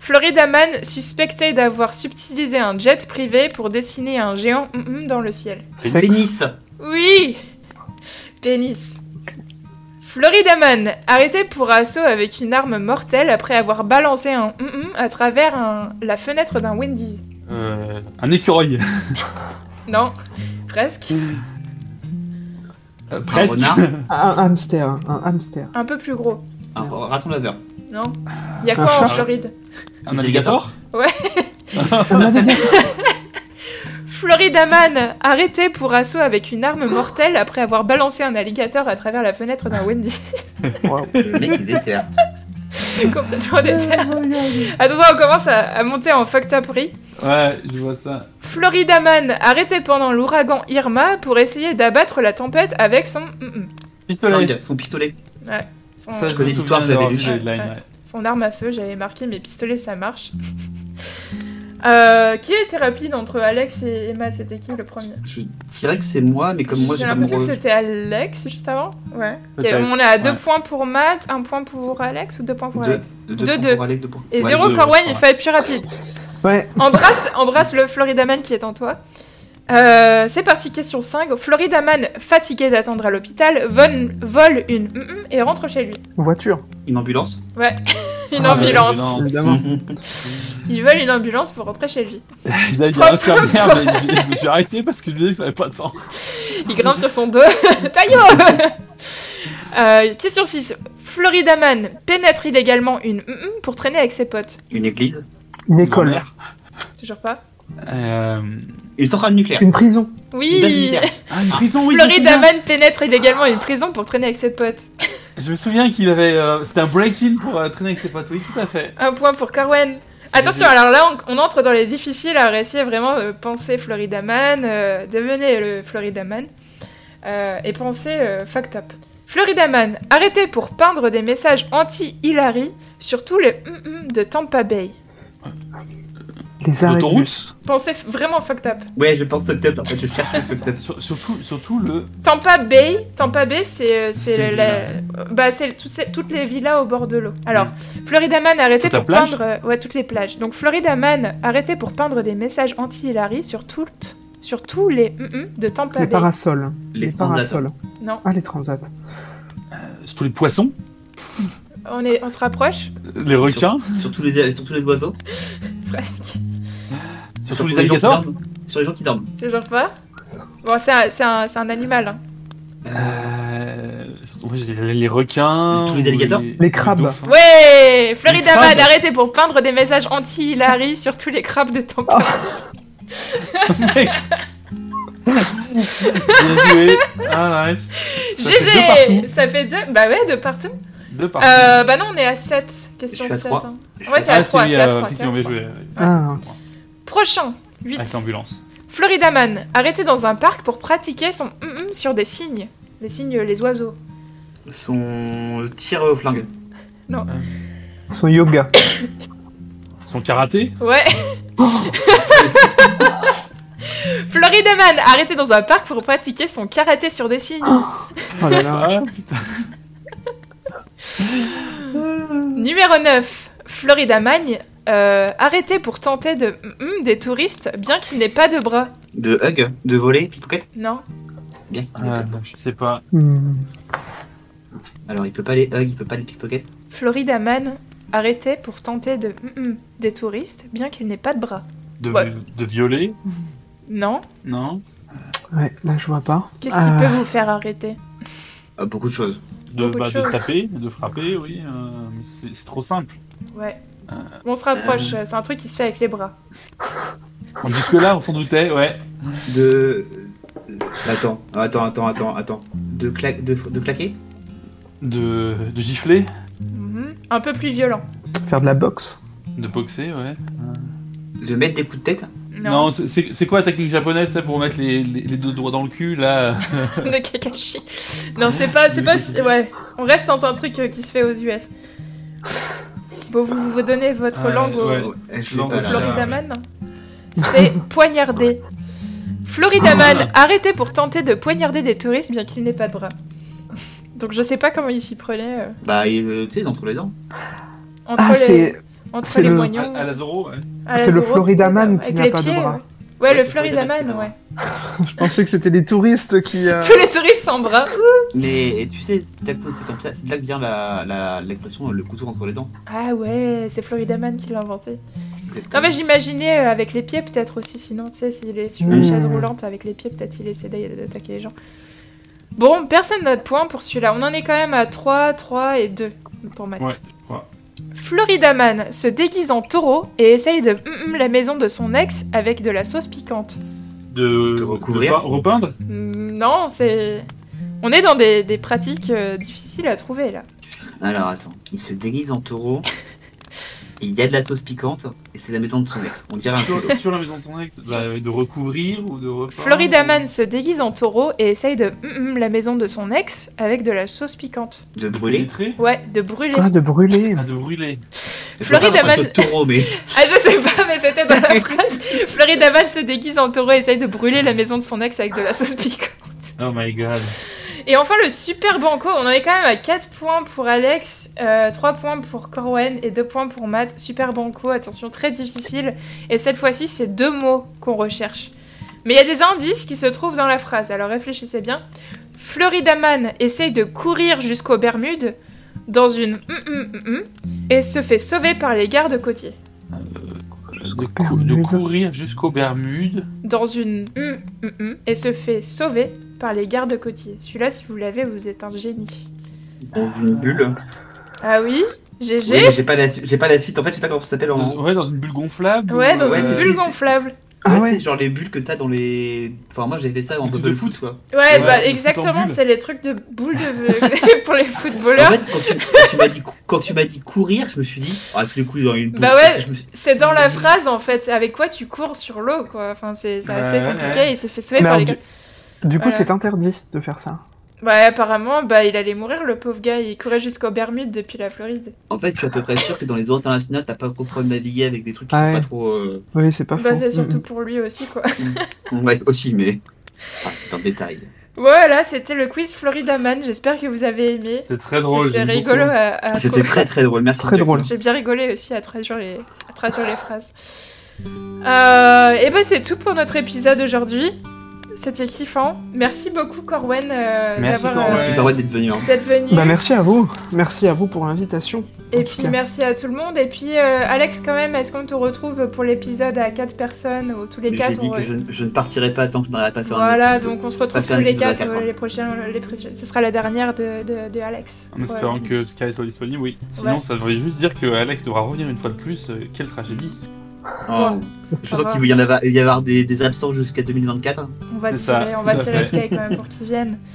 Florida Man suspecté d'avoir subtilisé un jet privé pour dessiner un géant mm-mm dans le ciel. C'est pénis. Oui Pénis. Florida Man arrêté pour assaut avec une arme mortelle après avoir balancé un mm-mm à travers un- la fenêtre d'un Wendy's. Euh, un écureuil. <laughs> Non, presque. Euh, Un presque. renard. Un hamster, un hamster. Un peu plus gros. Un raton laveur. Non Il y a quoi en. Floride? Un alligator <laughs> Un alligator. Florida Man arrêté pour assaut avec une arme mortelle après avoir balancé un alligator à travers la fenêtre d'un Wendy's. <laughs> Wow. Le mec est déter. <laughs> Complètement déter. Attention, on commence à, à monter en fucked up. Ouais, je vois ça. Florida Man arrêté pendant l'ouragan Irma pour essayer d'abattre la tempête avec son mm-mm. Pistolet. Flingue, son pistolet. son, Ça, Je connais l'histoire, l'avais d'avoir lu. Ouais. ouais. son arme à feu. J'avais marqué mes pistolets, ça marche. <laughs> Euh, qui était rapide entre Alex et, Matt C'était qui le premier? Je dirais que c'est moi, mais comme moi J'ai l'impression que c'était Alex juste avant. Ouais. On est à deux ouais. points pour Matt, un point pour Alex ou deux points pour Deux, Alex? Deux, Deux, points deux. pour Alex, deux points. Et Ouais, zéro deux, Corwen, il être plus rapide. Ouais. Embrasse, embrasse le Florida Man qui est en toi. Euh, c'est parti, question 5. Florida Man, fatigué d'attendre à l'hôpital, vole, vole une mm-mm et rentre chez lui. Voiture, Une ambulance. Ouais, <laughs> une Ah, ambulance. l'ambulance. évidemment. <laughs> Il vole une ambulance pour rentrer chez lui. J'allais dire Trois infirmière, mais je, je me suis arrêté parce que je me disais que ça n'avait pas de sens. <laughs> Il grimpe sur son dos. Taillot Euh, Question 6. Florida Man pénètre illégalement une mm-mm pour traîner avec ses potes. Une église, Une école. Toujours pas Euh... une centrale nucléaire, une prison, une Oui militaire. Ah, une prison, oui. je me Florida souviens. Man pénètre illégalement une prison pour traîner avec ses potes. <laughs> Je me souviens qu'il avait. euh, C'était un break-in pour euh, traîner avec ses potes, oui, tout à fait. Un point pour Carwen. Attention, alors là, on, on entre dans les difficiles à essayer vraiment de penser Florida Man, euh, devenez le Florida Man, euh, et penser euh, fucked up. Florida Man, arrêtez pour peindre des messages anti-Hillary sur tous les mm-mm de Tampa Bay. Les arrêts de L'autoroute bus. Pensez vraiment fucked up. Ouais, je pense fucked up. En fait, je cherche le fucked up. Sur- surtout, surtout le. Tampa Bay, Tampa Bay, c'est euh, c'est la- bah c'est toutes, ces- toutes les villas au bord de l'eau. Alors, Mm. Florida Man Toute la pour plage peindre euh, ouais toutes les plages. Donc Florida Man arrêtez pour peindre des messages anti-Hillary sur toutes sur tous les mm-mm de Tampa Les Bay. parasols. Les Les transats. parasols. Non, Ah, les transats. Surtout les poissons, on est on se rapproche les requins, Sur tous les, sur tous les oiseaux, <laughs> presque. Surtout les les alligators. Sur les gens qui dorment. Toujours pas. Bon, c'est un, c'est un, c'est un animal. hein. Euh, ouais, dirais les requins. Tous les alligators Les crabes. dauphins. Ouais, Florida crabes. Man arrêtez pour peindre des messages anti-Hillary sur tous les crabes de Tampa. Mec. Bien joué. Ah, nice. Ça fait deux GG partout. Ça fait deux Bah ouais, de partout. Deux partout. Euh, bah non, on est à 7. Question Je suis à 7. trois. hein. Ouais, t'es à ah, trois, si, t'es à euh, trois, effectivement, t'es à bien joué. Ah. Prochain, 8. Avec l'ambulance. Florida Man, arrêtez dans un parc pour pratiquer son sur des cygnes. Les cygnes, les oiseaux. Son tir au flingue. Son yoga. <coughs> Son karaté Ouais. <laughs> Florida Man, arrêtez dans un parc pour pratiquer son karaté sur des cygnes. Oh là là. Ah, putain. Numéro 9. Florida Man, euh, arrêtez pour tenter de mm-mm des touristes, bien qu'il n'ait pas de bras. De hug, de voler, pickpocket. Non. Bien qu'il n'ait Ah, pas de bras. je sais pas. Hmm. Alors, il peut pas les hug, il peut pas les pickpocket. Florida Man, arrêtez pour tenter de mm-mm des touristes, bien qu'il n'ait pas de bras. De, Ouais. de violer Non. Non. Ouais, là je vois pas. Qu'est-ce qui Ah. peut vous faire arrêter Ah, beaucoup de choses. De, Beaucoup de bah, de choses. taper, de frapper, oui. euh, mais c'est- c'est trop simple. Ouais. Euh. On se rapproche, c'est un truc qui se fait avec les bras. <laughs> Jusque-là, on s'en doutait, ouais. De. Attends, attends, attends, attends, attends. De, cla... de... de claquer? De, de gifler, Mhm. Un peu plus violent. Faire de la boxe? de boxer, ouais. De mettre des coups de tête? Non, Non, c'est- quoi la technique japonaise, ça, pour mettre les, les, les deux doigts dans le cul, là? <laughs> De Kakashi. Non, c'est pas, c'est pas, ouais. On reste dans un truc euh, qui se fait aux US. Bon, vous vous donnez votre langue au ouais. Eh, Je sais Langue pas au là. Florida. Florida Man. C'est poignarder. Florida Man, arrêtez pour tenter de poignarder des touristes, bien qu'il n'ait pas de bras. Donc je sais pas comment il s'y prenait euh, Bah, il, euh, tu sais, entre les dents. entre Ah, les, c'est entre c'est les le- moignons. à, à la Zoro, ouais. à la c'est le Zoro, Florida peut-être, Man euh, qui avec n'a les pas de pieds, bras. Ouais, Ouais, Ouais, le c'est Florida Florida Man Man, qui ouais. <laughs> <laughs> Je pensais que c'était les touristes qui. euh, Tous les touristes sans bras. Mais et tu sais, c'est comme ça, c'est de là que vient la, la, l'expression le couteau entre les dents. Ah ouais, c'est Florida Man qui l'a inventé. Non Exactement. mais j'imaginais euh, avec les pieds peut-être aussi, sinon tu sais s'il est sur Mmh. une chaise roulante avec les pieds, peut-être il essaie d'a- d'attaquer les gens. Bon, personne n'a de point pour celui-là. On en est quand même à 3, 3 et 2 pour Matt. Ouais, trois. Florida Man se déguise en taureau et essaye de hum, hum la maison de son ex avec de la sauce piquante. De, De recouvrir. de repeindre? Hmm, Non, c'est... On est dans des, des pratiques euh, difficiles à trouver là. Alors attends, il se déguise en taureau. Il y a de la sauce piquante et c'est la maison de son ex. On dirait un peu. sur, sur la maison de son ex, bah, de recouvrir ou de repeindre Florida ou- Man se déguise en taureau et essaye de hum, hum la maison de son ex avec de la sauce piquante. De brûler. Ouais, de brûler. Ah, de brûler. Ah, de brûler. Je vois pas Florida vraiment Man- un taureau, mais. <laughs> Ah, je sais pas, mais c'était dans la <laughs> phrase. Florida Man se déguise en taureau et essaye de brûler la maison de son ex avec de la sauce piquante. Oh my god. Et enfin, le super banco, on en est quand même à 4 points pour Alex, euh, 3 points pour Corwen et 2 points pour Matt. Super banco, attention, très difficile. Et cette fois-ci, c'est deux mots qu'on recherche. Mais il y a des indices qui se trouvent dans la phrase, alors réfléchissez bien. Florida Man essaye de courir jusqu'aux Bermudes dans une hum, hum, hum, et se fait sauver par les gardes côtiers. De, cou- de courir jusqu'aux Bermudes. dans une et se fait sauver par les gardes côtiers. Celui-là, si vous l'avez, vous êtes un génie. Dans une bulle. Ah oui GG Oui, j'ai pas, la j'ai pas la suite. En fait, je sais pas comment ça s'appelle en. Dans- ouais, dans une bulle gonflable. Ouais, ou, dans Ouais, une c'est- bulle c'est- gonflable. Ah Ouais, sais, genre les bulles que t'as dans les. Enfin, moi j'ai fait ça en bubble de foot, quoi. Ouais, bah exactement, c'est les trucs de boules de... <laughs> <laughs> pour les En footballeurs. fait, quand tu, m'as dit, quand tu m'as dit courir, je me suis dit, ah, tous les coups dans une bulle. Bah ouais. C'est dans la phrase en fait, avec quoi tu cours sur l'eau quoi. Enfin, c'est c'est assez compliqué. ouais. Il s'est fait par les gars. Du coup, Voilà. c'est interdit de faire ça. Ouais, apparemment, bah il allait mourir le pauvre gars. Il courait jusqu'aux Bermudes depuis la Floride. En fait, je suis à peu près sûr que dans les eaux internationales, t'as pas trop de problème de naviguer avec des trucs qui Ouais. sont pas trop. euh, Oui, c'est pas Bah faux. c'est surtout pour lui aussi quoi. Ouais, aussi, mais. Ah, c'est un détail. Voilà, c'était le quiz Florida Man. J'espère que vous avez aimé. C'est très drôle. C'était rigolo à, à C'était très très drôle. Merci. Très drôle. J'ai bien rigolé aussi à traduire les, à traduire les phrases. Euh, et ben c'est tout pour notre épisode aujourd'hui. C'était kiffant. Merci beaucoup Corwen euh, Merci. Merci Corwen d'être venu. hein. d'être venu. Bah, merci à vous. Merci à vous pour l'invitation. Et puis merci à tout le monde. Et puis euh, Alex quand même, est-ce qu'on te retrouve pour l'épisode à 4 personnes ou tous les Mais 4 J'ai dit que je, ne- je ne partirai pas tant que je n'aurai pas fait un Voilà, donc on se retrouve tous les épisode à 4 quatre, hein. les prochains, les prochains- Ce sera la dernière de, de, de Alex. En espérant Ouais. que Sky soit disponible, oui. Sinon, Ouais. ça devrait juste dire que Alex devra revenir une fois de plus. euh, quelle tragédie. Oh. Je sens qu'il va y en il y avoir des, des absents jusqu'à 2024. On va C'est ça, tirer, on va tirer. Sky quand même pour qu'ils viennent. <laughs>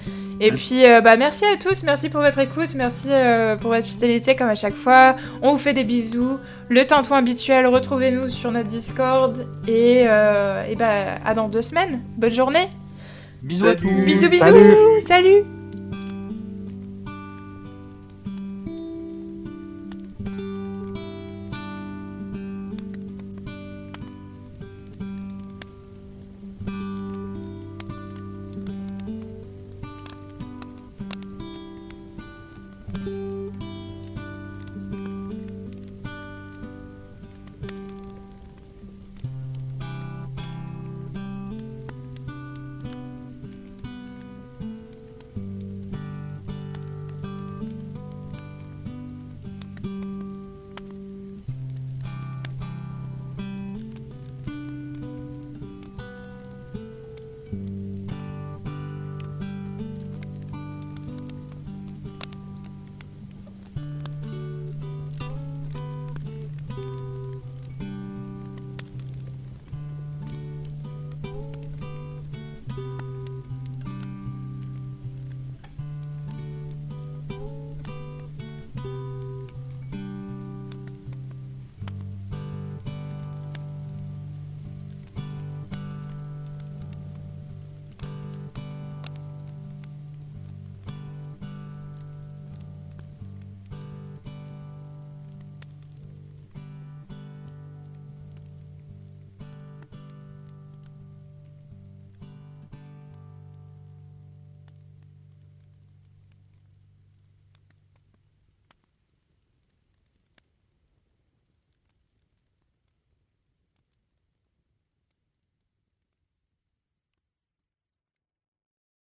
Et puis, euh, bah, merci à tous, merci pour votre écoute, merci euh, pour votre fidélité comme à chaque fois. On vous fait des bisous. Le tintouin habituel, retrouvez-nous sur notre Discord. Et, euh, et bah, à dans deux semaines. Bonne journée. Bisous à tous. Bisous, bisous. Salut. Salut.